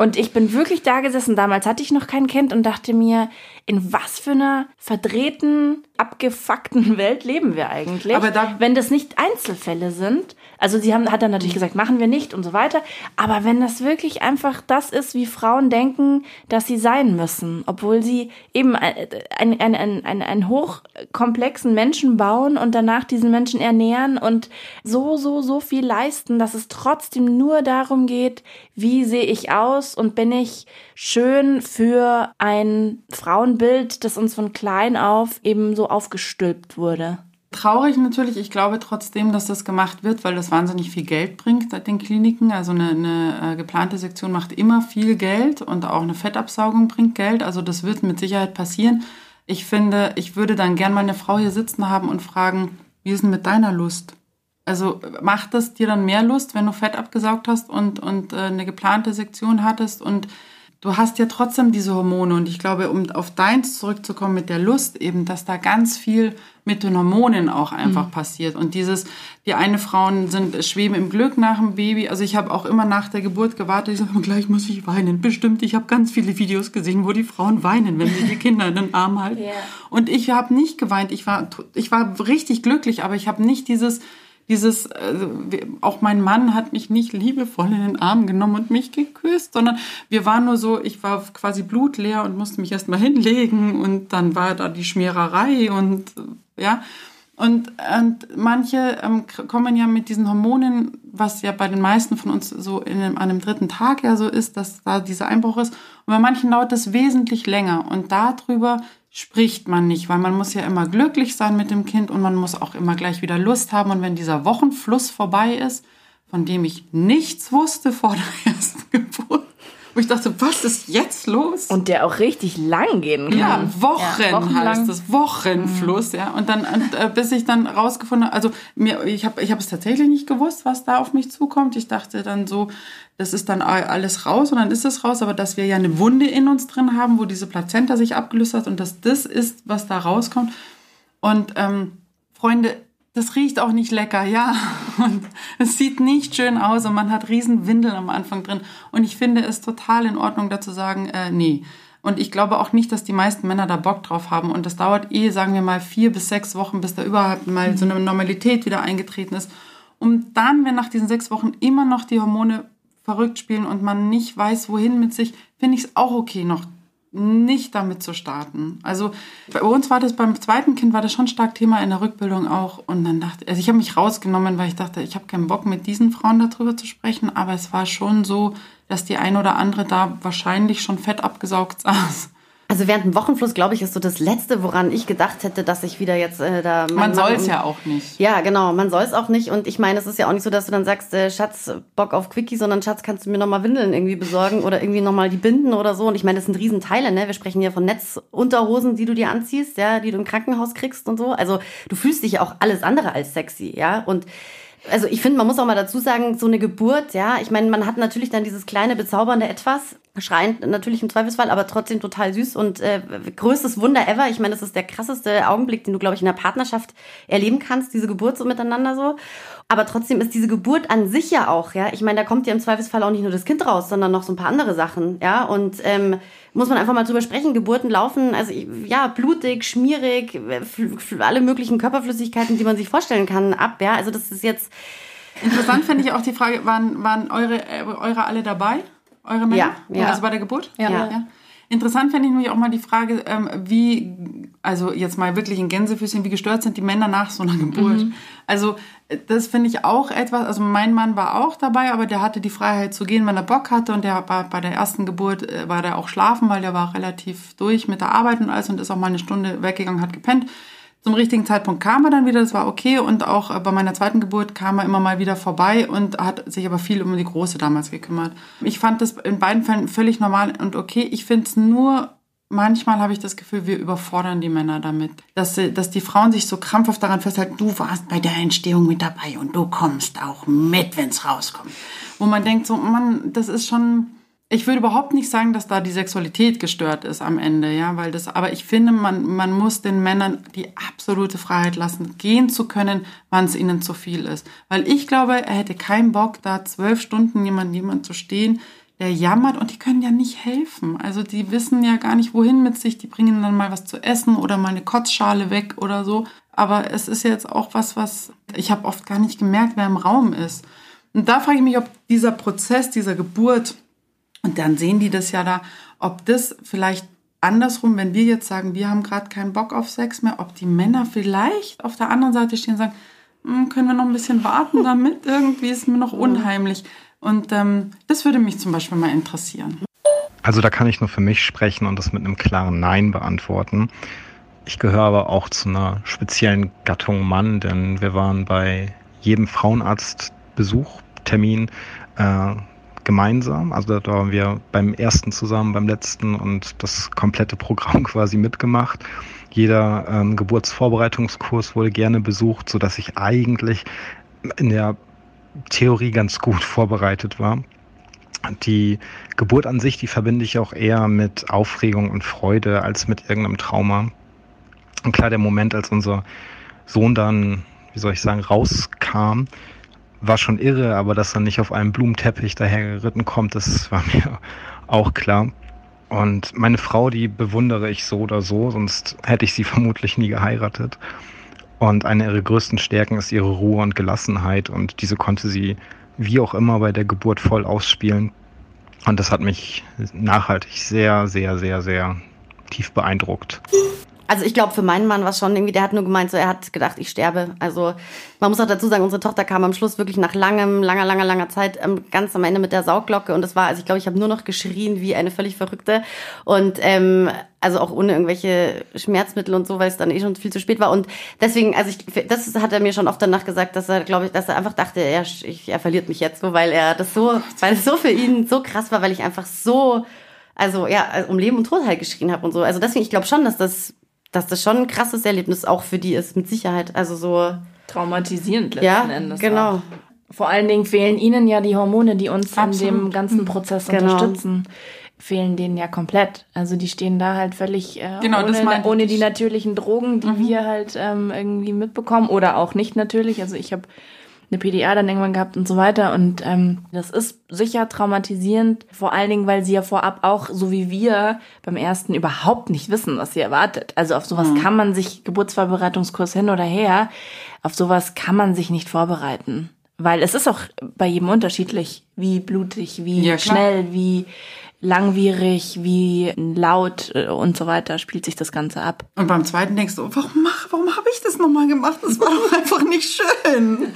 Und ich bin wirklich da gesessen, damals hatte ich noch kein Kind und dachte mir, in was für einer verdrehten, abgefuckten Welt leben wir eigentlich? Aber da wenn das nicht Einzelfälle sind, also sie haben, hat dann natürlich gesagt, machen wir nicht und so weiter. Aber wenn das wirklich einfach das ist, wie Frauen denken, dass sie sein müssen, obwohl sie eben einen, einen, einen, einen, einen hochkomplexen Menschen bauen und danach diesen Menschen ernähren und so, so, so viel leisten, dass es trotzdem nur darum geht, wie sehe ich aus und bin ich schön für ein Frauenbild, das uns von klein auf eben so aufgestülpt wurde. Traurig natürlich. Ich glaube trotzdem, dass das gemacht wird, weil das wahnsinnig viel Geld bringt den Kliniken. Also eine, eine äh, geplante Sektion macht immer viel Geld und auch eine Fettabsaugung bringt Geld. Also das wird mit Sicherheit passieren. Ich finde, ich würde dann gern mal eine Frau hier sitzen haben und fragen, wie ist denn mit deiner Lust? Also macht es dir dann mehr Lust, wenn du Fett abgesaugt hast und, und äh, eine geplante Sektion hattest und du hast ja trotzdem diese Hormone und ich glaube, um auf deins zurückzukommen mit der Lust eben, dass da ganz viel mit den Hormonen auch einfach mhm. passiert. Und dieses, die eine Frauen sind schweben im Glück nach dem Baby, also ich habe auch immer nach der Geburt gewartet, ich sage, gleich muss ich weinen, bestimmt, ich habe ganz viele Videos gesehen, wo die Frauen weinen, wenn sie die Kinder in den Arm halten. Yeah. und ich habe nicht geweint, ich war, ich war richtig glücklich, aber ich habe nicht dieses, dieses, äh, auch mein Mann hat mich nicht liebevoll in den Arm genommen und mich geküsst, sondern wir waren nur so, ich war quasi blutleer und musste mich erstmal hinlegen und dann war da die Schmiererei und ja. Und, und manche ähm, kommen ja mit diesen Hormonen, was ja bei den meisten von uns so in einem, an einem dritten Tag ja so ist, dass da dieser Einbruch ist. Und bei manchen dauert das wesentlich länger. Und darüber spricht man nicht, weil man muss ja immer glücklich sein mit dem Kind und man muss auch immer gleich wieder Lust haben. Und wenn dieser Wochenfluss vorbei ist, von dem ich nichts wusste vor der ersten Geburt, wo ich dachte, was ist jetzt los? Und der auch richtig lang gehen kann. Ja, Wochen ja, heißt es, Wochenfluss, mhm. ja. Und dann, und, äh, bis ich dann rausgefunden habe, also mir, ich habe ich hab es tatsächlich nicht gewusst, was da auf mich zukommt. Ich dachte dann so, das ist dann alles raus und dann ist es raus, aber dass wir ja eine Wunde in uns drin haben, wo diese Plazenta sich abgelöst hat und dass das ist, was da rauskommt. Und ähm, Freunde, das riecht auch nicht lecker, ja. Und es sieht nicht schön aus und man hat riesen Windeln am Anfang drin. Und ich finde es total in Ordnung, dazu sagen, äh, nee. Und ich glaube auch nicht, dass die meisten Männer da Bock drauf haben. Und das dauert eh, sagen wir mal, vier bis sechs Wochen, bis da überhaupt mal so eine Normalität wieder eingetreten ist. Um dann, wenn nach diesen sechs Wochen immer noch die Hormone verrückt spielen und man nicht weiß, wohin mit sich, finde ich es auch okay, noch nicht damit zu starten. Also bei uns war das beim zweiten Kind war das schon stark Thema in der Rückbildung auch und dann dachte also ich habe mich rausgenommen, weil ich dachte, ich habe keinen Bock mit diesen Frauen darüber zu sprechen, aber es war schon so, dass die eine oder andere da wahrscheinlich schon fett abgesaugt saß. Also während dem Wochenfluss, glaube ich, ist so das Letzte, woran ich gedacht hätte, dass ich wieder jetzt äh, da... Man soll es ja auch nicht. Ja, genau, man soll es auch nicht. Und ich meine, es ist ja auch nicht so, dass du dann sagst, äh, Schatz, Bock auf Quickie, sondern Schatz, kannst du mir nochmal Windeln irgendwie besorgen oder irgendwie nochmal die Binden oder so. Und ich meine, das sind Riesenteile, ne? Wir sprechen hier von Netzunterhosen, die du dir anziehst, ja, die du im Krankenhaus kriegst und so. Also du fühlst dich ja auch alles andere als sexy, ja. Und also ich finde, man muss auch mal dazu sagen, so eine Geburt, ja, ich meine, man hat natürlich dann dieses kleine bezaubernde Etwas, schreiend natürlich im Zweifelsfall, aber trotzdem total süß und äh, größtes Wunder ever. Ich meine, das ist der krasseste Augenblick, den du, glaube ich, in der Partnerschaft erleben kannst, diese Geburt so miteinander so. Aber trotzdem ist diese Geburt an sich ja auch, ja, ich meine, da kommt ja im Zweifelsfall auch nicht nur das Kind raus, sondern noch so ein paar andere Sachen, ja, und ähm, muss man einfach mal drüber sprechen. Geburten laufen, also ja, blutig, schmierig, alle möglichen Körperflüssigkeiten, die man sich vorstellen kann, ab, ja, also das ist jetzt... Interessant finde ich auch die Frage, waren, waren eure, äh, eure alle dabei? Eure Männer? Ja, ja. Also bei der Geburt? Ja. ja. ja. Interessant finde ich nämlich auch mal die Frage, ähm, wie, also jetzt mal wirklich in Gänsefüßchen, wie gestört sind die Männer nach so einer Geburt? Mhm. Also das finde ich auch etwas, also mein Mann war auch dabei, aber der hatte die Freiheit zu gehen, wenn er Bock hatte und der war bei der ersten Geburt, äh, war der auch schlafen, weil der war relativ durch mit der Arbeit und alles und ist auch mal eine Stunde weggegangen, hat gepennt. Zum richtigen Zeitpunkt kam er dann wieder, das war okay. Und auch äh, bei meiner zweiten Geburt kam er immer mal wieder vorbei und hat sich aber viel um die Große damals gekümmert. Ich fand das in beiden Fällen völlig normal und okay. Ich finde es nur manchmal habe ich das Gefühl, wir überfordern die Männer damit. Dass, sie, dass die Frauen sich so krampfhaft daran festhalten, du warst bei der Entstehung mit dabei und du kommst auch mit, wenn es rauskommt. Wo man denkt, so, Mann, das ist schon, ich würde überhaupt nicht sagen, dass da die Sexualität gestört ist am Ende, ja, weil das, aber ich finde, man, man muss den Männern die absolute Freiheit lassen, gehen zu können, wann es ihnen zu viel ist. Weil ich glaube, er hätte keinen Bock, da zwölf Stunden jemand, jemand zu stehen, der jammert und die können ja nicht helfen. Also die wissen ja gar nicht, wohin mit sich, die bringen dann mal was zu essen oder mal eine Kotzschale weg oder so. Aber es ist jetzt auch was, was ich habe oft gar nicht gemerkt, wer im Raum ist. Und da frage ich mich, ob dieser Prozess dieser Geburt, dann sehen die das ja da, ob das vielleicht andersrum, wenn wir jetzt sagen, wir haben gerade keinen Bock auf Sex mehr, ob die Männer vielleicht auf der anderen Seite stehen und sagen, hm, können wir noch ein bisschen warten damit? Irgendwie ist mir noch unheimlich. Und ähm, das würde mich zum Beispiel mal interessieren. Also da kann ich nur für mich sprechen und das mit einem klaren Nein beantworten. Ich gehöre aber auch zu einer speziellen Gattung Mann, denn wir waren bei jedem Frauenarztbesuch, äh, gemeinsam. Also da waren wir beim ersten zusammen, beim letzten und das komplette Programm quasi mitgemacht. Jeder ähm, Geburtsvorbereitungskurs wurde gerne besucht, so dass ich eigentlich in der Theorie ganz gut vorbereitet war. Die Geburt an sich, die verbinde ich auch eher mit Aufregung und Freude als mit irgendeinem Trauma. Und klar, der Moment, als unser Sohn dann, wie soll ich sagen, rauskam, war schon irre, aber dass er nicht auf einem Blumenteppich dahergeritten kommt, das war mir auch klar. Und meine Frau, die bewundere ich so oder so, sonst hätte ich sie vermutlich nie geheiratet. Und eine ihrer größten Stärken ist ihre Ruhe und Gelassenheit und diese konnte sie wie auch immer bei der Geburt voll ausspielen. Und das hat mich nachhaltig sehr, sehr, sehr, sehr tief beeindruckt. Also ich glaube, für meinen Mann war es schon irgendwie, der hat nur gemeint, so er hat gedacht, ich sterbe. Also man muss auch dazu sagen, unsere Tochter kam am Schluss wirklich nach langem, langer, langer, langer Zeit ähm, ganz am Ende mit der Saugglocke und das war, also ich glaube, ich habe nur noch geschrien wie eine völlig Verrückte und ähm, also auch ohne irgendwelche Schmerzmittel und so, weil es dann eh schon viel zu spät war und deswegen, also ich, das hat er mir schon oft danach gesagt, dass er, glaube ich, dass er einfach dachte, er, er verliert mich jetzt so, weil er das so, weil es so für ihn so krass war, weil ich einfach so also ja, um Leben und Tod halt geschrien habe und so. Also deswegen, ich glaube schon, dass das dass das schon ein krasses Erlebnis auch für die ist, mit Sicherheit. Also so. Traumatisierend letzten ja, Endes. Genau. Auch. Vor allen Dingen fehlen ihnen ja die Hormone, die uns Absolut. in dem ganzen Prozess genau. unterstützen fehlen denen ja komplett. Also die stehen da halt völlig äh, genau, ohne, ohne die natürlichen Drogen, die mhm. wir halt ähm, irgendwie mitbekommen oder auch nicht natürlich. Also ich habe eine PDA dann irgendwann gehabt und so weiter. Und ähm, das ist sicher traumatisierend, vor allen Dingen, weil sie ja vorab auch, so wie wir, beim ersten überhaupt nicht wissen, was sie erwartet. Also auf sowas mhm. kann man sich, Geburtsvorbereitungskurs hin oder her, auf sowas kann man sich nicht vorbereiten. Weil es ist auch bei jedem unterschiedlich, wie blutig, wie ja, schnell, wie langwierig, wie laut äh, und so weiter spielt sich das Ganze ab. Und beim zweiten denkst du, warum mach, warum habe ich das nochmal gemacht? Das war doch einfach nicht schön.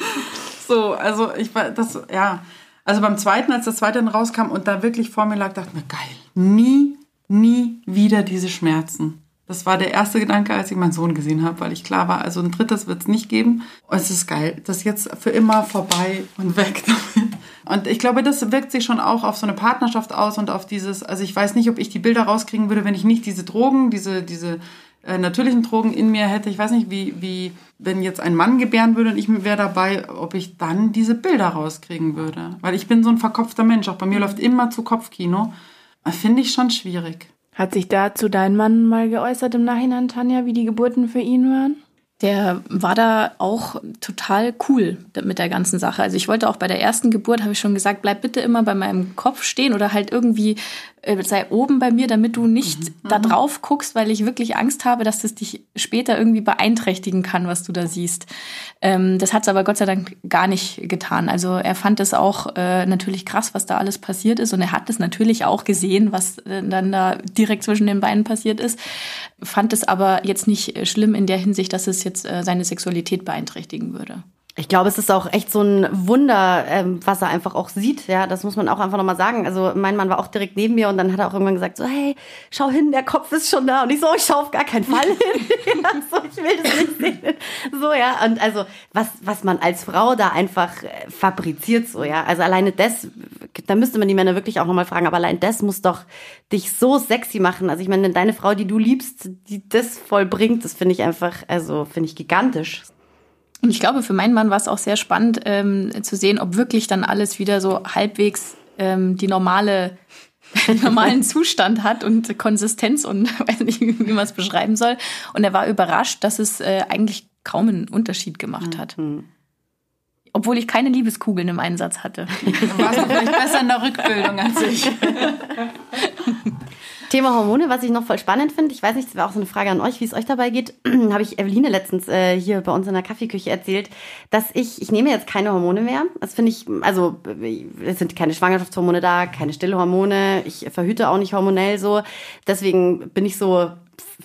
So, also ich war, das, ja. Also beim zweiten, als das zweite dann rauskam und da wirklich vor mir lag, dachte ich mir, geil, nie, nie wieder diese Schmerzen. Das war der erste Gedanke, als ich meinen Sohn gesehen habe, weil ich klar war, also ein drittes wird es nicht geben. Und es ist geil, das ist jetzt für immer vorbei und weg damit. Und ich glaube, das wirkt sich schon auch auf so eine Partnerschaft aus und auf dieses, also ich weiß nicht, ob ich die Bilder rauskriegen würde, wenn ich nicht diese Drogen, diese, diese äh, natürlichen Drogen in mir hätte. Ich weiß nicht, wie, wie, wenn jetzt ein Mann gebären würde und ich wäre dabei, ob ich dann diese Bilder rauskriegen würde. Weil ich bin so ein verkopfter Mensch. Auch bei mir läuft immer zu Kopfkino. Finde ich schon schwierig. Hat sich dazu dein Mann mal geäußert im Nachhinein, Tanja, wie die Geburten für ihn waren? Der war da auch total cool mit der ganzen Sache. Also ich wollte auch bei der ersten Geburt, habe ich schon gesagt, bleib bitte immer bei meinem Kopf stehen oder halt irgendwie sei oben bei mir, damit du nicht mhm. da drauf guckst, weil ich wirklich Angst habe, dass das dich später irgendwie beeinträchtigen kann, was du da siehst. Ähm, das hat es aber Gott sei Dank gar nicht getan. Also er fand es auch äh, natürlich krass, was da alles passiert ist und er hat es natürlich auch gesehen, was äh, dann da direkt zwischen den Beinen passiert ist, fand es aber jetzt nicht schlimm in der Hinsicht, dass es jetzt äh, seine Sexualität beeinträchtigen würde. Ich glaube, es ist auch echt so ein Wunder, ähm, was er einfach auch sieht. Ja, das muss man auch einfach nochmal sagen. Also mein Mann war auch direkt neben mir und dann hat er auch irgendwann gesagt so, hey, schau hin, der Kopf ist schon da. Und ich so, ich schau auf gar keinen Fall hin. so, ich will das nicht sehen. So, ja. Und also, was, was man als Frau da einfach äh, fabriziert, so, ja. Also alleine das, da müsste man die Männer wirklich auch nochmal fragen, aber allein das muss doch dich so sexy machen. Also ich meine, deine Frau, die du liebst, die das vollbringt, das finde ich einfach, also finde ich gigantisch. Und ich glaube, für meinen Mann war es auch sehr spannend ähm, zu sehen, ob wirklich dann alles wieder so halbwegs ähm, die normale normalen Zustand hat und Konsistenz und weiß nicht, wie man es beschreiben soll. Und er war überrascht, dass es äh, eigentlich kaum einen Unterschied gemacht hat. Mhm. Obwohl ich keine Liebeskugeln im Einsatz hatte. Du warst vielleicht besser in der Rückbildung als ich. Thema Hormone, was ich noch voll spannend finde, ich weiß nicht, das wäre auch so eine Frage an euch, wie es euch dabei geht, habe ich Eveline letztens äh, hier bei uns in der Kaffeeküche erzählt, dass ich, ich nehme jetzt keine Hormone mehr. Das finde ich, also es sind keine Schwangerschaftshormone da, keine Stillhormone, ich verhüte auch nicht hormonell so. Deswegen bin ich so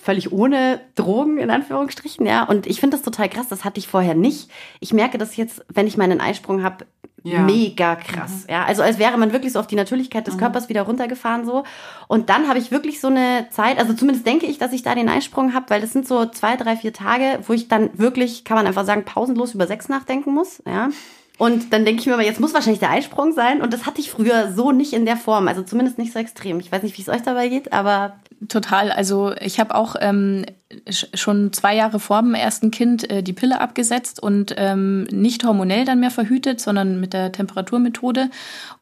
völlig ohne Drogen in Anführungsstrichen, ja. Und ich finde das total krass, das hatte ich vorher nicht. Ich merke das jetzt, wenn ich meinen Eisprung habe, ja. mega krass. Mhm. Ja, also als wäre man wirklich so auf die Natürlichkeit des mhm. Körpers wieder runtergefahren so. Und dann habe ich wirklich so eine Zeit, also zumindest denke ich, dass ich da den Eisprung habe, weil das sind so zwei, drei, vier Tage, wo ich dann wirklich, kann man einfach sagen, pausenlos über Sex nachdenken muss. Ja. Und dann denke ich mir aber, jetzt muss wahrscheinlich der Eisprung sein. Und das hatte ich früher so nicht in der Form. Also zumindest nicht so extrem. Ich weiß nicht, wie es euch dabei geht, aber. Total. Also ich habe auch ähm, schon zwei Jahre vor dem ersten Kind äh, die Pille abgesetzt und ähm, nicht hormonell dann mehr verhütet, sondern mit der Temperaturmethode.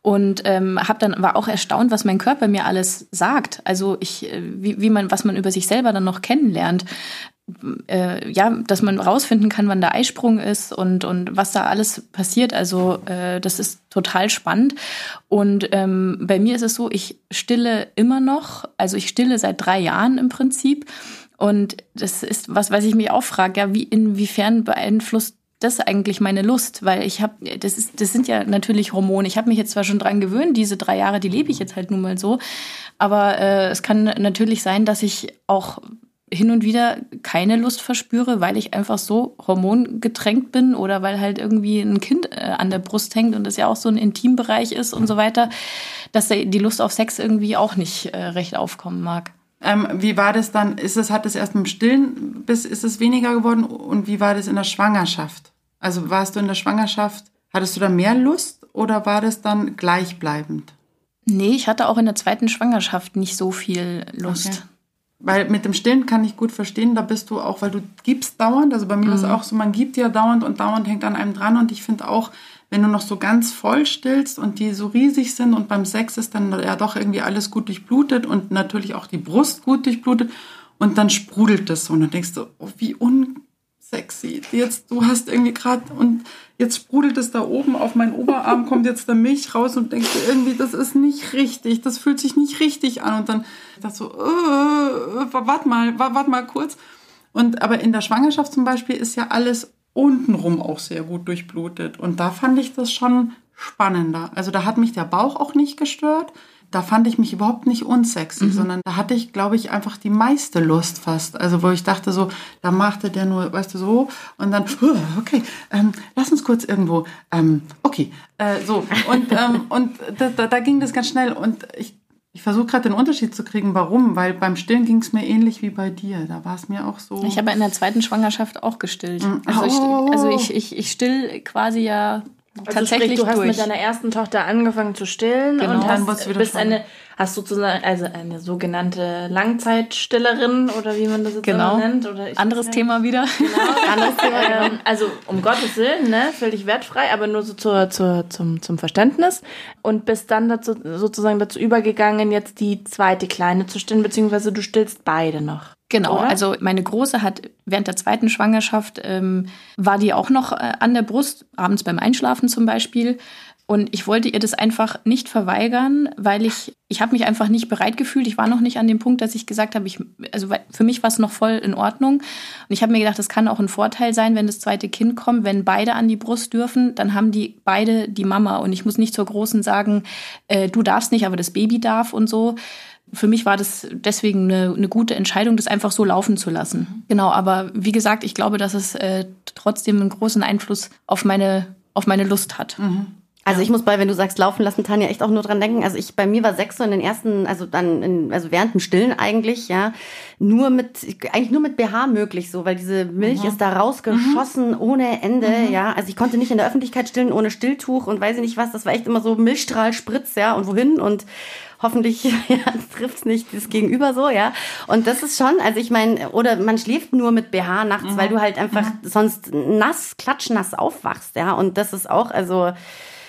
Und ähm, habe dann war auch erstaunt, was mein Körper mir alles sagt. Also ich, äh, wie, wie man, was man über sich selber dann noch kennenlernt äh, ja, dass man rausfinden kann, wann der Eisprung ist und, und was da alles passiert. Also äh, das ist total spannend. Und ähm, bei mir ist es so, ich stille immer noch, also ich stille seit drei Jahren im Prinzip. Und das ist was, was ich mich auch frage, ja, wie inwiefern beeinflusst das eigentlich meine Lust, weil ich habe, das ist, das sind ja natürlich Hormone. Ich habe mich jetzt zwar schon dran gewöhnt, diese drei Jahre, die lebe ich jetzt halt nun mal so, aber äh, es kann natürlich sein, dass ich auch hin und wieder keine Lust verspüre, weil ich einfach so hormongetränkt bin oder weil halt irgendwie ein Kind äh, an der Brust hängt und das ja auch so ein Intimbereich ist und so weiter, dass die Lust auf Sex irgendwie auch nicht äh, recht aufkommen mag. Ähm, wie war das dann? Ist es, hat es erst mit dem Stillen bis ist es weniger geworden und wie war das in der Schwangerschaft? Also warst du in der Schwangerschaft, hattest du da mehr Lust oder war das dann gleichbleibend? Nee, ich hatte auch in der zweiten Schwangerschaft nicht so viel Lust. Okay. Weil mit dem Stillen kann ich gut verstehen, da bist du auch, weil du gibst dauernd. Also bei mir mhm. ist es auch so, man gibt ja dauernd und dauernd hängt an einem dran. Und ich finde auch, wenn du noch so ganz voll stillst und die so riesig sind und beim Sex ist dann ja doch irgendwie alles gut durchblutet und natürlich auch die Brust gut durchblutet und dann sprudelt das so und dann denkst du, oh, wie un sexy. Jetzt, du hast irgendwie gerade und jetzt sprudelt es da oben auf meinen Oberarm, kommt jetzt da Milch raus und denkst du irgendwie, das ist nicht richtig, das fühlt sich nicht richtig an. Und dann dachte so, äh, warte mal, warte mal kurz. Und aber in der Schwangerschaft zum Beispiel ist ja alles untenrum auch sehr gut durchblutet. Und da fand ich das schon spannender. Also da hat mich der Bauch auch nicht gestört. Da fand ich mich überhaupt nicht unsexy, mhm. sondern da hatte ich, glaube ich, einfach die meiste Lust fast. Also wo ich dachte so, da machte der nur, weißt du, so und dann, okay, ähm, lass uns kurz irgendwo, ähm, okay, äh, so. Und, ähm, und da, da, da ging das ganz schnell und ich ich versuche gerade den Unterschied zu kriegen, warum, weil beim Stillen ging es mir ähnlich wie bei dir. Da war es mir auch so. Ich habe in der zweiten Schwangerschaft auch gestillt. Mm, also, oh. ich, also ich, ich, ich still quasi ja also tatsächlich sprich, du hast durch. mit deiner ersten Tochter angefangen zu stillen genau. und hast, bist eine, hast sozusagen also eine sogenannte Langzeitstillerin oder wie man das jetzt genau. nennt. Oder Anderes Thema wieder. Genau, anderes Thema. Ähm, also um Gottes Willen, ne, völlig wertfrei, aber nur so zur, zur, zum, zum Verständnis. Und bist dann dazu, sozusagen dazu übergegangen, jetzt die zweite Kleine zu stillen, beziehungsweise du stillst beide noch. Genau, Oder? also meine Große hat während der zweiten Schwangerschaft, ähm, war die auch noch äh, an der Brust, abends beim Einschlafen zum Beispiel. Und ich wollte ihr das einfach nicht verweigern, weil ich, ich habe mich einfach nicht bereit gefühlt. Ich war noch nicht an dem Punkt, dass ich gesagt habe, ich, also für mich war es noch voll in Ordnung. Und ich habe mir gedacht, das kann auch ein Vorteil sein, wenn das zweite Kind kommt, wenn beide an die Brust dürfen, dann haben die beide die Mama. Und ich muss nicht zur Großen sagen, äh, du darfst nicht, aber das Baby darf und so für mich war das deswegen eine, eine, gute Entscheidung, das einfach so laufen zu lassen. Mhm. Genau, aber wie gesagt, ich glaube, dass es äh, trotzdem einen großen Einfluss auf meine, auf meine Lust hat. Mhm. Also ich muss bei, wenn du sagst laufen lassen, Tanja, echt auch nur dran denken. Also ich bei mir war sechs so in den ersten, also dann, in, also während dem Stillen eigentlich, ja, nur mit, eigentlich nur mit BH möglich so, weil diese Milch mhm. ist da rausgeschossen mhm. ohne Ende, mhm. ja. Also ich konnte nicht in der Öffentlichkeit stillen ohne Stilltuch und weiß ich nicht was. Das war echt immer so Milchstrahl, Spritz, ja, und wohin und hoffentlich ja, trifft es nicht das Gegenüber so, ja. Und das ist schon, also ich meine, oder man schläft nur mit BH nachts, mhm. weil du halt einfach mhm. sonst nass, klatschnass aufwachst, ja. Und das ist auch, also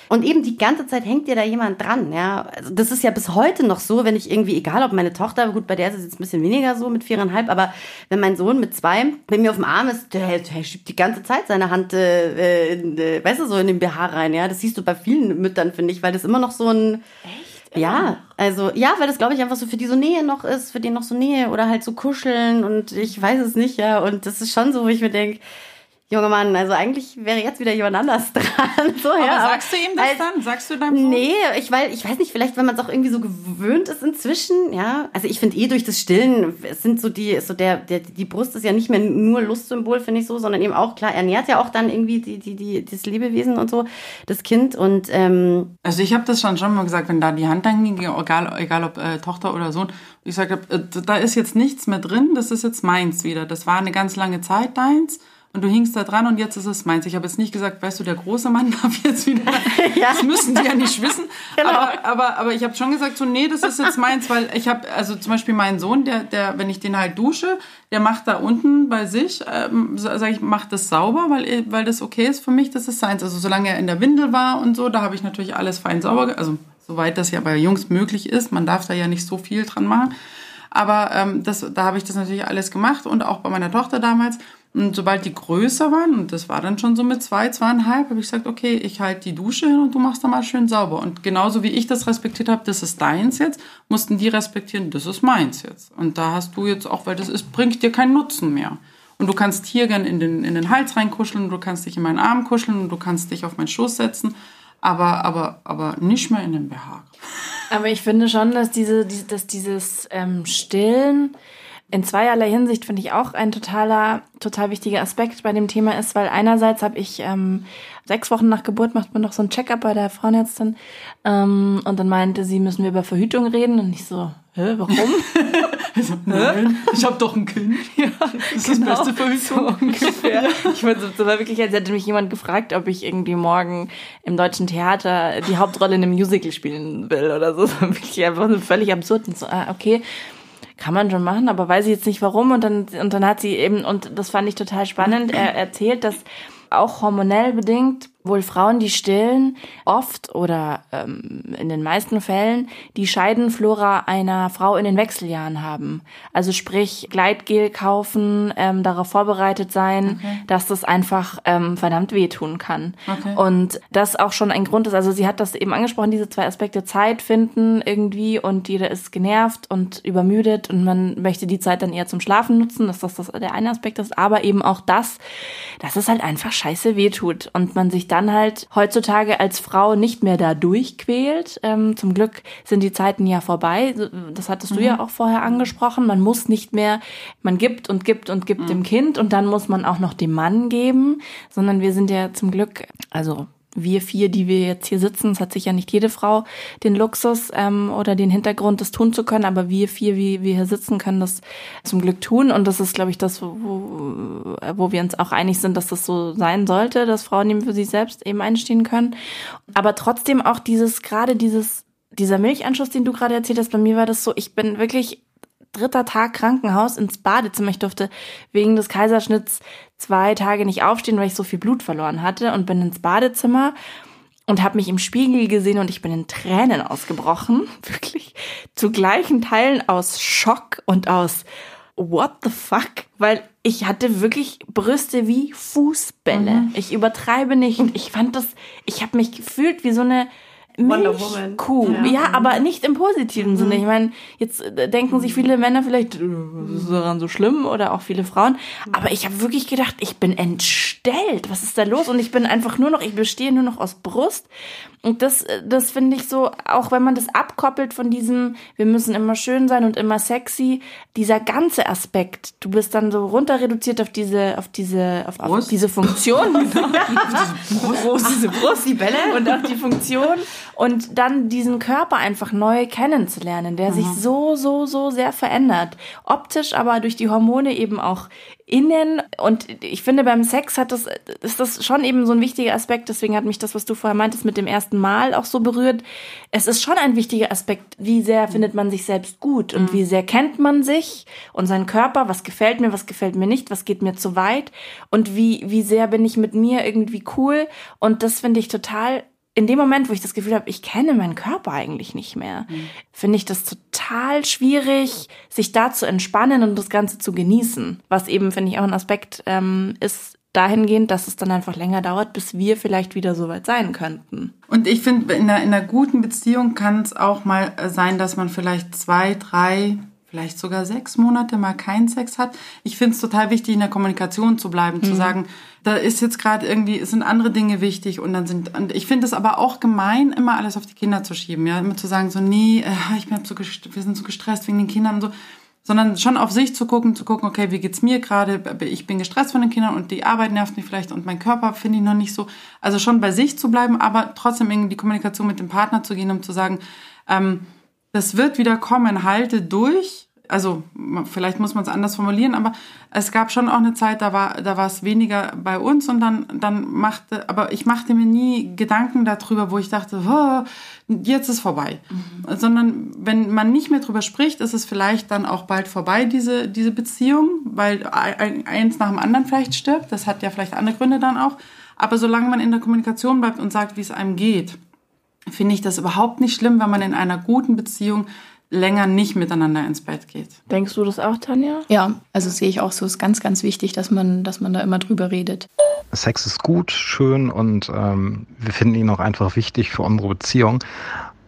und eben die ganze Zeit hängt dir da jemand dran, ja. Also das ist ja bis heute noch so, wenn ich irgendwie, egal ob meine Tochter, gut, bei der ist es jetzt ein bisschen weniger so mit viereinhalb, aber wenn mein Sohn mit zwei bei mir auf dem Arm ist, der, der schiebt die ganze Zeit seine Hand, äh, in, äh, weißt du, so in den BH rein, ja. Das siehst du bei vielen Müttern, finde ich, weil das immer noch so ein... Echt? Ja, also ja, weil das glaube ich einfach so für die so Nähe noch ist, für die noch so Nähe oder halt so kuscheln und ich weiß es nicht, ja. Und das ist schon so, wo ich mir denke, Junge Mann, also eigentlich wäre jetzt wieder jemand anders dran. So, aber ja, sagst du ihm das als, dann? Sagst du deinem Sohn? Nee, ich, weil, ich weiß nicht, vielleicht, wenn man es auch irgendwie so gewöhnt ist inzwischen, ja. Also ich finde eh durch das Stillen, es sind so die, so der, der, die Brust ist ja nicht mehr nur Lustsymbol, finde ich so, sondern eben auch, klar, ernährt ja auch dann irgendwie die, die, die, das Lebewesen und so, das Kind und, ähm, Also ich habe das schon schon mal gesagt, wenn da die Hand dann ging, egal, egal ob äh, Tochter oder Sohn, ich sage, äh, da ist jetzt nichts mehr drin, das ist jetzt meins wieder. Das war eine ganz lange Zeit deins und du hingst da dran und jetzt ist es meins. Ich habe jetzt nicht gesagt, weißt du, der große Mann darf jetzt wieder. ja. Das müssen die ja nicht wissen. Genau. Aber, aber, aber ich habe schon gesagt, so, nee, das ist jetzt meins, weil ich habe, also zum Beispiel meinen Sohn, der, der, wenn ich den halt dusche, der macht da unten bei sich, ähm, sage ich, macht das sauber, weil, weil das okay ist für mich, das ist seins. Also solange er in der Windel war und so, da habe ich natürlich alles fein sauber, also soweit das ja bei Jungs möglich ist. Man darf da ja nicht so viel dran machen. Aber ähm, das, da habe ich das natürlich alles gemacht und auch bei meiner Tochter damals. Und sobald die größer waren, und das war dann schon so mit zwei, zweieinhalb, habe ich gesagt, okay, ich halte die Dusche hin und du machst da mal schön sauber. Und genauso wie ich das respektiert habe, das ist deins jetzt, mussten die respektieren, das ist meins jetzt. Und da hast du jetzt auch, weil das ist, bringt dir keinen Nutzen mehr. Und du kannst hier gern in den, in den Hals reinkuscheln, du kannst dich in meinen Arm kuscheln und du kannst dich auf meinen Schoß setzen, aber, aber, aber nicht mehr in den BH. Aber ich finde schon, dass, diese, dass dieses ähm, Stillen in zweierlei Hinsicht finde ich auch ein totaler, total wichtiger Aspekt bei dem Thema ist, weil einerseits habe ich ähm, sechs Wochen nach Geburt macht man noch so ein Check-up bei der Frauenärztin ähm, und dann meinte sie, müssen wir über Verhütung reden und ich so, hä, warum? also, nein, ich habe doch ein Kind. Ja, das ist genau, das beste Verhütung. So ungefähr. Ich war so, war wirklich, als hätte mich jemand gefragt, ob ich irgendwie morgen im deutschen Theater die Hauptrolle in einem Musical spielen will oder so. Das war wirklich einfach völlig absurd und so, ah, okay kann man schon machen, aber weiß ich jetzt nicht warum. Und dann, und dann hat sie eben, und das fand ich total spannend, er erzählt, dass auch hormonell bedingt wohl Frauen, die stillen, oft oder ähm, in den meisten Fällen die Scheidenflora einer Frau in den Wechseljahren haben. Also sprich Gleitgel kaufen, ähm, darauf vorbereitet sein, okay. dass das einfach ähm, verdammt wehtun kann. Okay. Und das auch schon ein Grund ist, also sie hat das eben angesprochen, diese zwei Aspekte Zeit finden irgendwie und jeder ist genervt und übermüdet und man möchte die Zeit dann eher zum Schlafen nutzen, dass das, das der eine Aspekt ist, aber eben auch das, dass es halt einfach scheiße wehtut und man sich dann halt heutzutage als Frau nicht mehr da durchquält. Ähm, zum Glück sind die Zeiten ja vorbei. Das hattest mhm. du ja auch vorher angesprochen. Man muss nicht mehr, man gibt und gibt und gibt mhm. dem Kind und dann muss man auch noch dem Mann geben, sondern wir sind ja zum Glück, also wir vier, die wir jetzt hier sitzen, es hat sich ja nicht jede Frau den Luxus ähm, oder den Hintergrund, das tun zu können, aber wir vier, wie wir hier sitzen, können das zum Glück tun. Und das ist, glaube ich, das, wo, wo wir uns auch einig sind, dass das so sein sollte, dass Frauen eben für sich selbst eben einstehen können. Aber trotzdem auch dieses, gerade dieses, dieser Milchanschuss, den du gerade erzählt hast, bei mir war das so, ich bin wirklich dritter Tag Krankenhaus ins Badezimmer. Ich durfte wegen des Kaiserschnitts zwei Tage nicht aufstehen, weil ich so viel Blut verloren hatte und bin ins Badezimmer und habe mich im Spiegel gesehen und ich bin in Tränen ausgebrochen, wirklich zu gleichen Teilen aus Schock und aus What the fuck, weil ich hatte wirklich Brüste wie Fußbälle. Mhm. Ich übertreibe nicht. Ich fand das, ich habe mich gefühlt wie so eine Milchkuh. Ja. ja, aber nicht im positiven mhm. Sinne. Ich meine, jetzt äh, denken sich viele Männer vielleicht, äh, was ist daran so schlimm? Oder auch viele Frauen. Aber ich habe wirklich gedacht, ich bin entstellt. Was ist da los? Und ich bin einfach nur noch, ich bestehe nur noch aus Brust. Und das, äh, das finde ich so, auch wenn man das abkoppelt von diesem, wir müssen immer schön sein und immer sexy, dieser ganze Aspekt, du bist dann so runter reduziert auf diese, auf diese, auf, auf diese Funktion. genau. diese Brust, diese Brust, die Bälle und auch die Funktion und dann diesen Körper einfach neu kennenzulernen, der mhm. sich so, so, so sehr verändert. Optisch, aber durch die Hormone eben auch innen. Und ich finde, beim Sex hat das, ist das schon eben so ein wichtiger Aspekt. Deswegen hat mich das, was du vorher meintest, mit dem ersten Mal auch so berührt. Es ist schon ein wichtiger Aspekt. Wie sehr findet man sich selbst gut und mhm. wie sehr kennt man sich und seinen Körper? Was gefällt mir, was gefällt mir nicht? Was geht mir zu weit? Und wie, wie sehr bin ich mit mir irgendwie cool? Und das finde ich total in dem Moment, wo ich das Gefühl habe, ich kenne meinen Körper eigentlich nicht mehr, mhm. finde ich das total schwierig, sich da zu entspannen und das Ganze zu genießen. Was eben, finde ich, auch ein Aspekt ähm, ist, dahingehend, dass es dann einfach länger dauert, bis wir vielleicht wieder so weit sein könnten. Und ich finde, in in einer guten Beziehung kann es auch mal sein, dass man vielleicht zwei, drei, vielleicht sogar sechs Monate mal keinen Sex hat. Ich finde es total wichtig, in der Kommunikation zu bleiben, mhm. zu sagen, da ist jetzt gerade irgendwie, sind andere Dinge wichtig und dann sind, und ich finde es aber auch gemein, immer alles auf die Kinder zu schieben, ja, immer zu sagen so, nee, äh, ich bin so, wir sind so gestresst wegen den Kindern und so, sondern schon auf sich zu gucken, zu gucken, okay, wie geht's mir gerade? Ich bin gestresst von den Kindern und die Arbeit nervt mich vielleicht und mein Körper finde ich noch nicht so. Also schon bei sich zu bleiben, aber trotzdem in die Kommunikation mit dem Partner zu gehen, um zu sagen, ähm, das wird wieder kommen, halte durch also vielleicht muss man es anders formulieren, aber es gab schon auch eine Zeit, da war, da war es weniger bei uns und dann, dann machte, aber ich machte mir nie Gedanken darüber, wo ich dachte, oh, jetzt ist vorbei. Mhm. Sondern wenn man nicht mehr drüber spricht, ist es vielleicht dann auch bald vorbei, diese, diese Beziehung, weil eins nach dem anderen vielleicht stirbt. Das hat ja vielleicht andere Gründe dann auch. Aber solange man in der Kommunikation bleibt und sagt, wie es einem geht, finde ich das überhaupt nicht schlimm, wenn man in einer guten Beziehung länger nicht miteinander ins Bett geht. Denkst du das auch, Tanja? Ja, also sehe ich auch so. Es ist ganz, ganz wichtig, dass man, dass man da immer drüber redet. Sex ist gut, schön und ähm, wir finden ihn auch einfach wichtig für unsere Beziehung.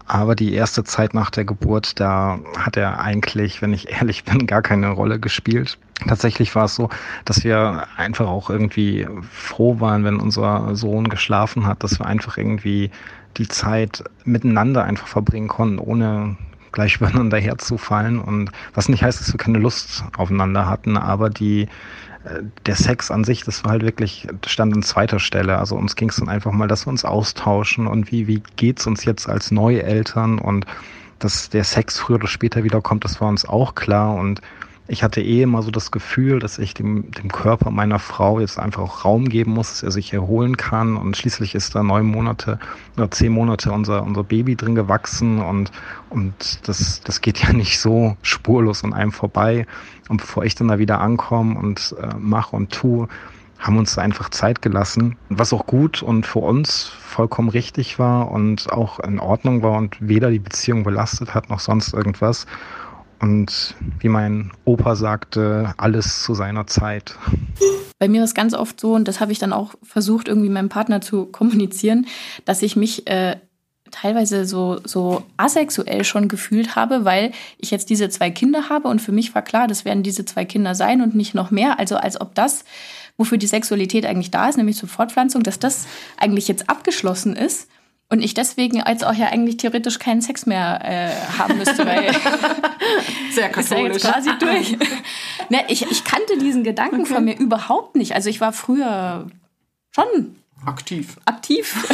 Aber die erste Zeit nach der Geburt, da hat er eigentlich, wenn ich ehrlich bin, gar keine Rolle gespielt. Tatsächlich war es so, dass wir einfach auch irgendwie froh waren, wenn unser Sohn geschlafen hat, dass wir einfach irgendwie die Zeit miteinander einfach verbringen konnten, ohne gleich übereinander herzufallen und was nicht heißt, dass wir keine Lust aufeinander hatten, aber die der Sex an sich, das war halt wirklich, stand an zweiter Stelle. Also uns ging es dann einfach mal, dass wir uns austauschen und wie, wie geht's uns jetzt als neue Eltern und dass der Sex früher oder später wieder kommt, das war uns auch klar und ich hatte eh immer so das Gefühl, dass ich dem, dem Körper meiner Frau jetzt einfach auch Raum geben muss, dass er sich erholen kann. Und schließlich ist da neun Monate oder zehn Monate unser, unser Baby drin gewachsen und, und das, das geht ja nicht so spurlos an einem vorbei. Und bevor ich dann da wieder ankomme und äh, mache und tue, haben uns einfach Zeit gelassen, was auch gut und für uns vollkommen richtig war und auch in Ordnung war und weder die Beziehung belastet hat noch sonst irgendwas. Und wie mein Opa sagte, alles zu seiner Zeit. Bei mir ist ganz oft so, und das habe ich dann auch versucht, irgendwie meinem Partner zu kommunizieren, dass ich mich äh, teilweise so, so asexuell schon gefühlt habe, weil ich jetzt diese zwei Kinder habe und für mich war klar, das werden diese zwei Kinder sein und nicht noch mehr. Also als ob das, wofür die Sexualität eigentlich da ist, nämlich zur Fortpflanzung, dass das eigentlich jetzt abgeschlossen ist und ich deswegen als auch ja eigentlich theoretisch keinen Sex mehr äh, haben müsste, weil sehr katholisch. Ist ja quasi durch. ne, ich, ich kannte diesen Gedanken okay. von mir überhaupt nicht. Also ich war früher schon aktiv. Aktiv.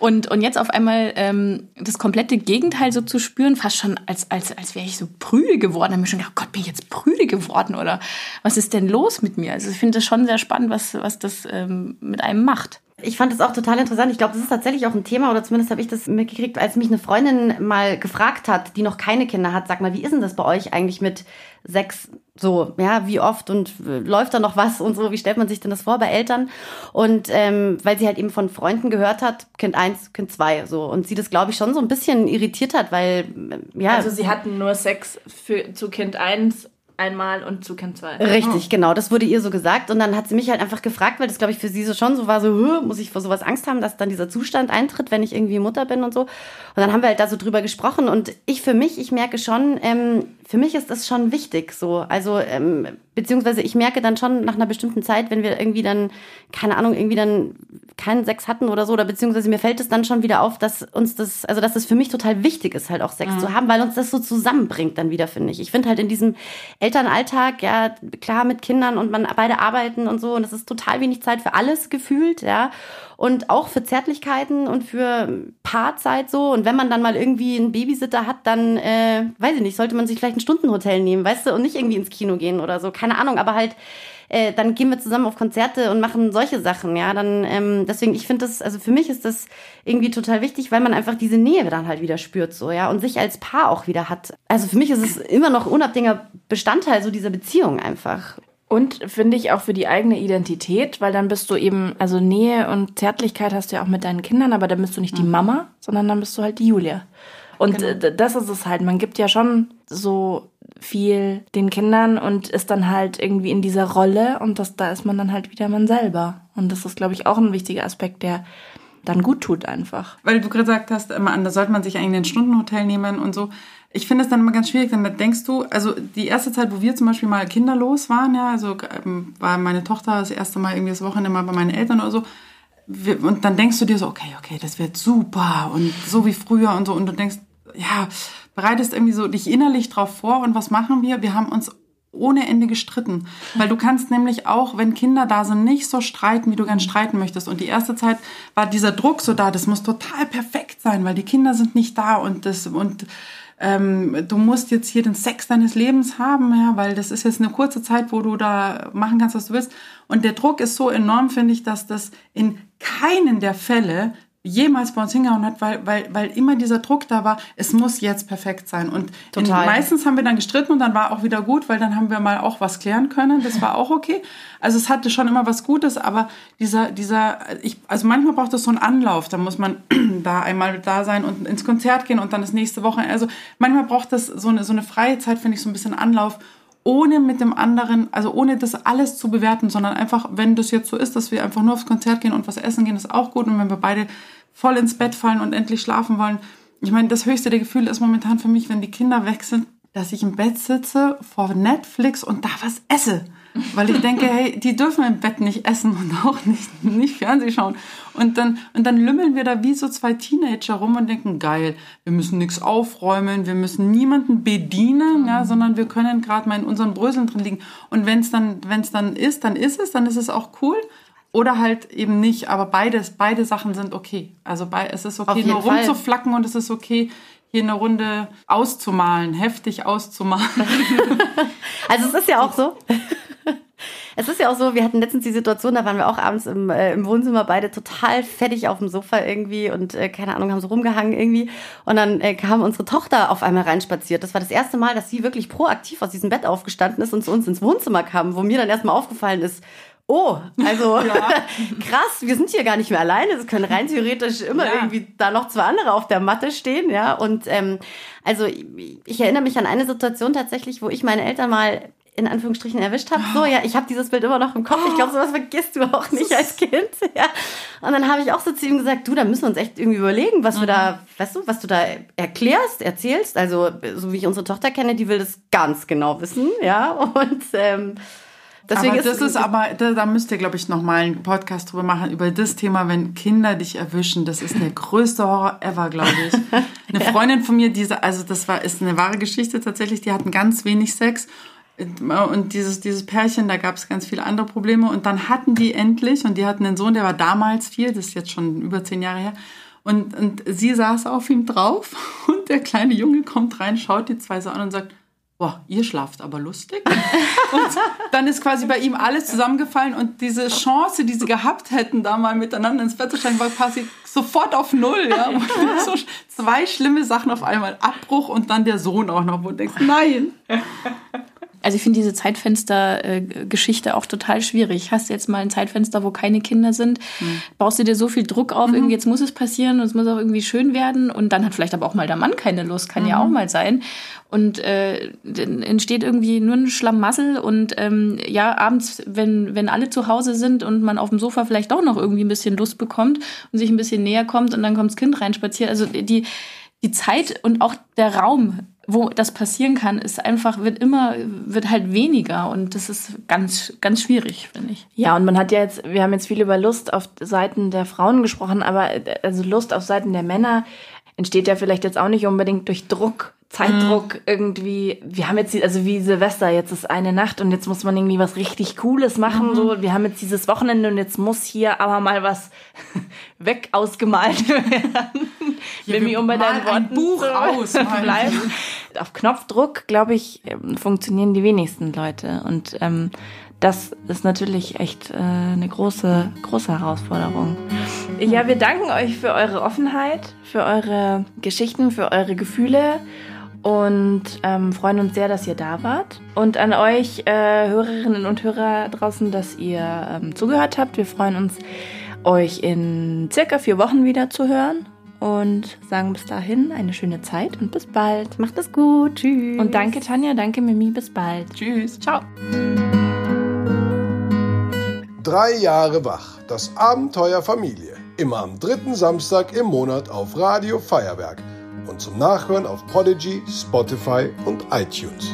und, und jetzt auf einmal ähm, das komplette Gegenteil so zu spüren, fast schon als, als, als wäre ich so prüde geworden. Da habe ich schon gedacht, oh Gott, bin ich jetzt prüde geworden oder was ist denn los mit mir? Also ich finde das schon sehr spannend, was, was das ähm, mit einem macht. Ich fand das auch total interessant. Ich glaube, das ist tatsächlich auch ein Thema, oder zumindest habe ich das mitgekriegt, als mich eine Freundin mal gefragt hat, die noch keine Kinder hat, sag mal, wie ist denn das bei euch eigentlich mit Sex so, ja, wie oft und äh, läuft da noch was und so, wie stellt man sich denn das vor bei Eltern? Und ähm, weil sie halt eben von Freunden gehört hat, Kind eins, Kind zwei so. Und sie das, glaube ich, schon so ein bisschen irritiert hat, weil, äh, ja. Also sie hatten nur Sex für, zu Kind eins einmal und zu 2. Richtig, oh. genau. Das wurde ihr so gesagt. Und dann hat sie mich halt einfach gefragt, weil das, glaube ich, für sie so schon so war, so, muss ich vor sowas Angst haben, dass dann dieser Zustand eintritt, wenn ich irgendwie Mutter bin und so. Und dann haben wir halt da so drüber gesprochen. Und ich für mich, ich merke schon, ähm, für mich ist das schon wichtig so. Also, ähm, beziehungsweise ich merke dann schon nach einer bestimmten Zeit, wenn wir irgendwie dann, keine Ahnung, irgendwie dann keinen Sex hatten oder so, oder beziehungsweise mir fällt es dann schon wieder auf, dass uns das, also dass es für mich total wichtig ist, halt auch Sex mhm. zu haben, weil uns das so zusammenbringt dann wieder, finde ich. Ich finde halt in diesem Elternalltag, ja, klar mit Kindern und man beide arbeiten und so, und es ist total wenig Zeit für alles gefühlt, ja. Und auch für Zärtlichkeiten und für Paarzeit so. Und wenn man dann mal irgendwie einen Babysitter hat, dann, äh, weiß ich nicht, sollte man sich vielleicht ein Stundenhotel nehmen, weißt du, und nicht irgendwie ins Kino gehen oder so. Keine Ahnung, aber halt äh, dann gehen wir zusammen auf Konzerte und machen solche Sachen, ja, dann ähm, deswegen ich finde das also für mich ist das irgendwie total wichtig, weil man einfach diese Nähe dann halt wieder spürt so, ja, und sich als Paar auch wieder hat. Also für mich ist es immer noch unabdingbar Bestandteil so dieser Beziehung einfach. Und finde ich auch für die eigene Identität, weil dann bist du eben, also Nähe und Zärtlichkeit hast du ja auch mit deinen Kindern, aber dann bist du nicht die mhm. Mama, sondern dann bist du halt die Julia. Und genau. das ist es halt. Man gibt ja schon so viel den Kindern und ist dann halt irgendwie in dieser Rolle und das, da ist man dann halt wieder man selber. Und das ist, glaube ich, auch ein wichtiger Aspekt, der dann gut tut einfach. Weil du gesagt hast, immer an, da sollte man sich eigentlich ein Stundenhotel nehmen und so. Ich finde es dann immer ganz schwierig, dann denkst du, also die erste Zeit, wo wir zum Beispiel mal kinderlos waren, ja, also ähm, war meine Tochter das erste Mal irgendwie das Wochenende mal bei meinen Eltern oder so, und dann denkst du dir so, okay, okay, das wird super und so wie früher und so und du denkst, ja, bereitest irgendwie so dich innerlich drauf vor und was machen wir? Wir haben uns ohne Ende gestritten. Weil du kannst nämlich auch, wenn Kinder da sind, nicht so streiten, wie du gern streiten möchtest. Und die erste Zeit war dieser Druck so da, das muss total perfekt sein, weil die Kinder sind nicht da und das, und ähm, du musst jetzt hier den Sex deines Lebens haben, ja, weil das ist jetzt eine kurze Zeit, wo du da machen kannst, was du willst. Und der Druck ist so enorm, finde ich, dass das in keinen der Fälle jemals bei uns hingehauen hat, weil, weil, weil immer dieser Druck da war, es muss jetzt perfekt sein. Und in, meistens haben wir dann gestritten und dann war auch wieder gut, weil dann haben wir mal auch was klären können. Das war auch okay. Also es hatte schon immer was Gutes, aber dieser, dieser, ich, also manchmal braucht es so einen Anlauf. Da muss man da einmal da sein und ins Konzert gehen und dann das nächste Woche. Also manchmal braucht das so eine, so eine freie Zeit, finde ich, so ein bisschen Anlauf ohne mit dem anderen, also ohne das alles zu bewerten, sondern einfach, wenn das jetzt so ist, dass wir einfach nur aufs Konzert gehen und was essen gehen, ist auch gut. Und wenn wir beide voll ins Bett fallen und endlich schlafen wollen. Ich meine, das höchste der Gefühle ist momentan für mich, wenn die Kinder weg sind, dass ich im Bett sitze vor Netflix und da was esse. Weil ich denke, hey, die dürfen im Bett nicht essen und auch nicht, nicht Fernsehen schauen. Und dann, und dann lümmeln wir da wie so zwei Teenager rum und denken, geil, wir müssen nichts aufräumen, wir müssen niemanden bedienen, ja, sondern wir können gerade mal in unseren Bröseln drin liegen. Und wenn es dann, wenn es dann ist, dann ist es, dann ist es auch cool. Oder halt eben nicht, aber beides, beide Sachen sind okay. Also bei, es ist okay, nur rumzuflacken und es ist okay, hier eine Runde auszumalen, heftig auszumalen. also es ist ja auch so. es ist ja auch so, wir hatten letztens die Situation, da waren wir auch abends im, äh, im Wohnzimmer beide total fettig auf dem Sofa irgendwie und äh, keine Ahnung, haben so rumgehangen irgendwie. Und dann äh, kam unsere Tochter auf einmal reinspaziert. Das war das erste Mal, dass sie wirklich proaktiv aus diesem Bett aufgestanden ist und zu uns ins Wohnzimmer kam, wo mir dann erstmal aufgefallen ist, Oh, also krass, wir sind hier gar nicht mehr alleine. Es können rein theoretisch immer ja. irgendwie da noch zwei andere auf der Matte stehen, ja. Und ähm, also ich, ich erinnere mich an eine Situation tatsächlich, wo ich meine Eltern mal in Anführungsstrichen erwischt habe. So, ja, ich habe dieses Bild immer noch im Kopf. Ich glaube, sowas vergisst du auch nicht als Kind. Ja. Und dann habe ich auch so zu ihm gesagt, du, da müssen wir uns echt irgendwie überlegen, was mhm. wir da, weißt du, was du da erklärst, erzählst. Also, so wie ich unsere Tochter kenne, die will das ganz genau wissen, ja. Und ähm, Deswegen aber das ist, ist aber, da, da müsst ihr, glaube ich, noch mal einen Podcast drüber machen, über das Thema, wenn Kinder dich erwischen. Das ist der größte Horror ever, glaube ich. Eine Freundin von mir, diese, also das war, ist eine wahre Geschichte tatsächlich, die hatten ganz wenig Sex. Und dieses, dieses Pärchen, da gab es ganz viele andere Probleme. Und dann hatten die endlich, und die hatten einen Sohn, der war damals vier, das ist jetzt schon über zehn Jahre her. Und, und sie saß auf ihm drauf und der kleine Junge kommt rein, schaut die zwei so an und sagt, boah, ihr schlaft aber lustig. und dann ist quasi bei ihm alles zusammengefallen und diese Chance, die sie gehabt hätten, da mal miteinander ins Bett zu steigen, war quasi sofort auf Null. Ja? so zwei schlimme Sachen auf einmal. Abbruch und dann der Sohn auch noch, wo du denkst, nein. Also ich finde diese Zeitfenster-Geschichte auch total schwierig. Hast du jetzt mal ein Zeitfenster, wo keine Kinder sind, mhm. baust du dir so viel Druck auf, mhm. irgendwie jetzt muss es passieren und es muss auch irgendwie schön werden und dann hat vielleicht aber auch mal der Mann keine Lust, kann mhm. ja auch mal sein. Und äh, entsteht irgendwie nur ein Schlamassel und ähm, ja, abends, wenn, wenn alle zu Hause sind und man auf dem Sofa vielleicht doch noch irgendwie ein bisschen Lust bekommt und sich ein bisschen näher kommt und dann kommt das Kind reinspaziert. Also die, die Zeit und auch der Raum wo das passieren kann, ist einfach, wird immer, wird halt weniger und das ist ganz, ganz schwierig, finde ich. Ja, und man hat ja jetzt, wir haben jetzt viel über Lust auf Seiten der Frauen gesprochen, aber also Lust auf Seiten der Männer entsteht ja vielleicht jetzt auch nicht unbedingt durch Druck, Zeitdruck mhm. irgendwie. Wir haben jetzt, also wie Silvester, jetzt ist eine Nacht und jetzt muss man irgendwie was richtig Cooles machen. Mhm. So, wir haben jetzt dieses Wochenende und jetzt muss hier aber mal was weg ausgemalt werden. Ja, Mimi, um bei deinen Worten ein Buch aus, bleiben. Auf Knopfdruck, glaube ich, ähm, funktionieren die wenigsten Leute. Und ähm, das ist natürlich echt äh, eine große, große Herausforderung. Ja, wir danken euch für eure Offenheit, für eure Geschichten, für eure Gefühle und ähm, freuen uns sehr, dass ihr da wart. Und an euch äh, Hörerinnen und Hörer draußen, dass ihr ähm, zugehört habt. Wir freuen uns, euch in circa vier Wochen wieder zu hören und sagen bis dahin eine schöne Zeit und bis bald. Macht es gut. Tschüss. Und danke Tanja, danke Mimi, bis bald. Tschüss. Ciao. Drei Jahre wach. Das Abenteuer Familie. Immer am dritten Samstag im Monat auf Radio Feuerwerk und zum Nachhören auf Podigy, Spotify und iTunes.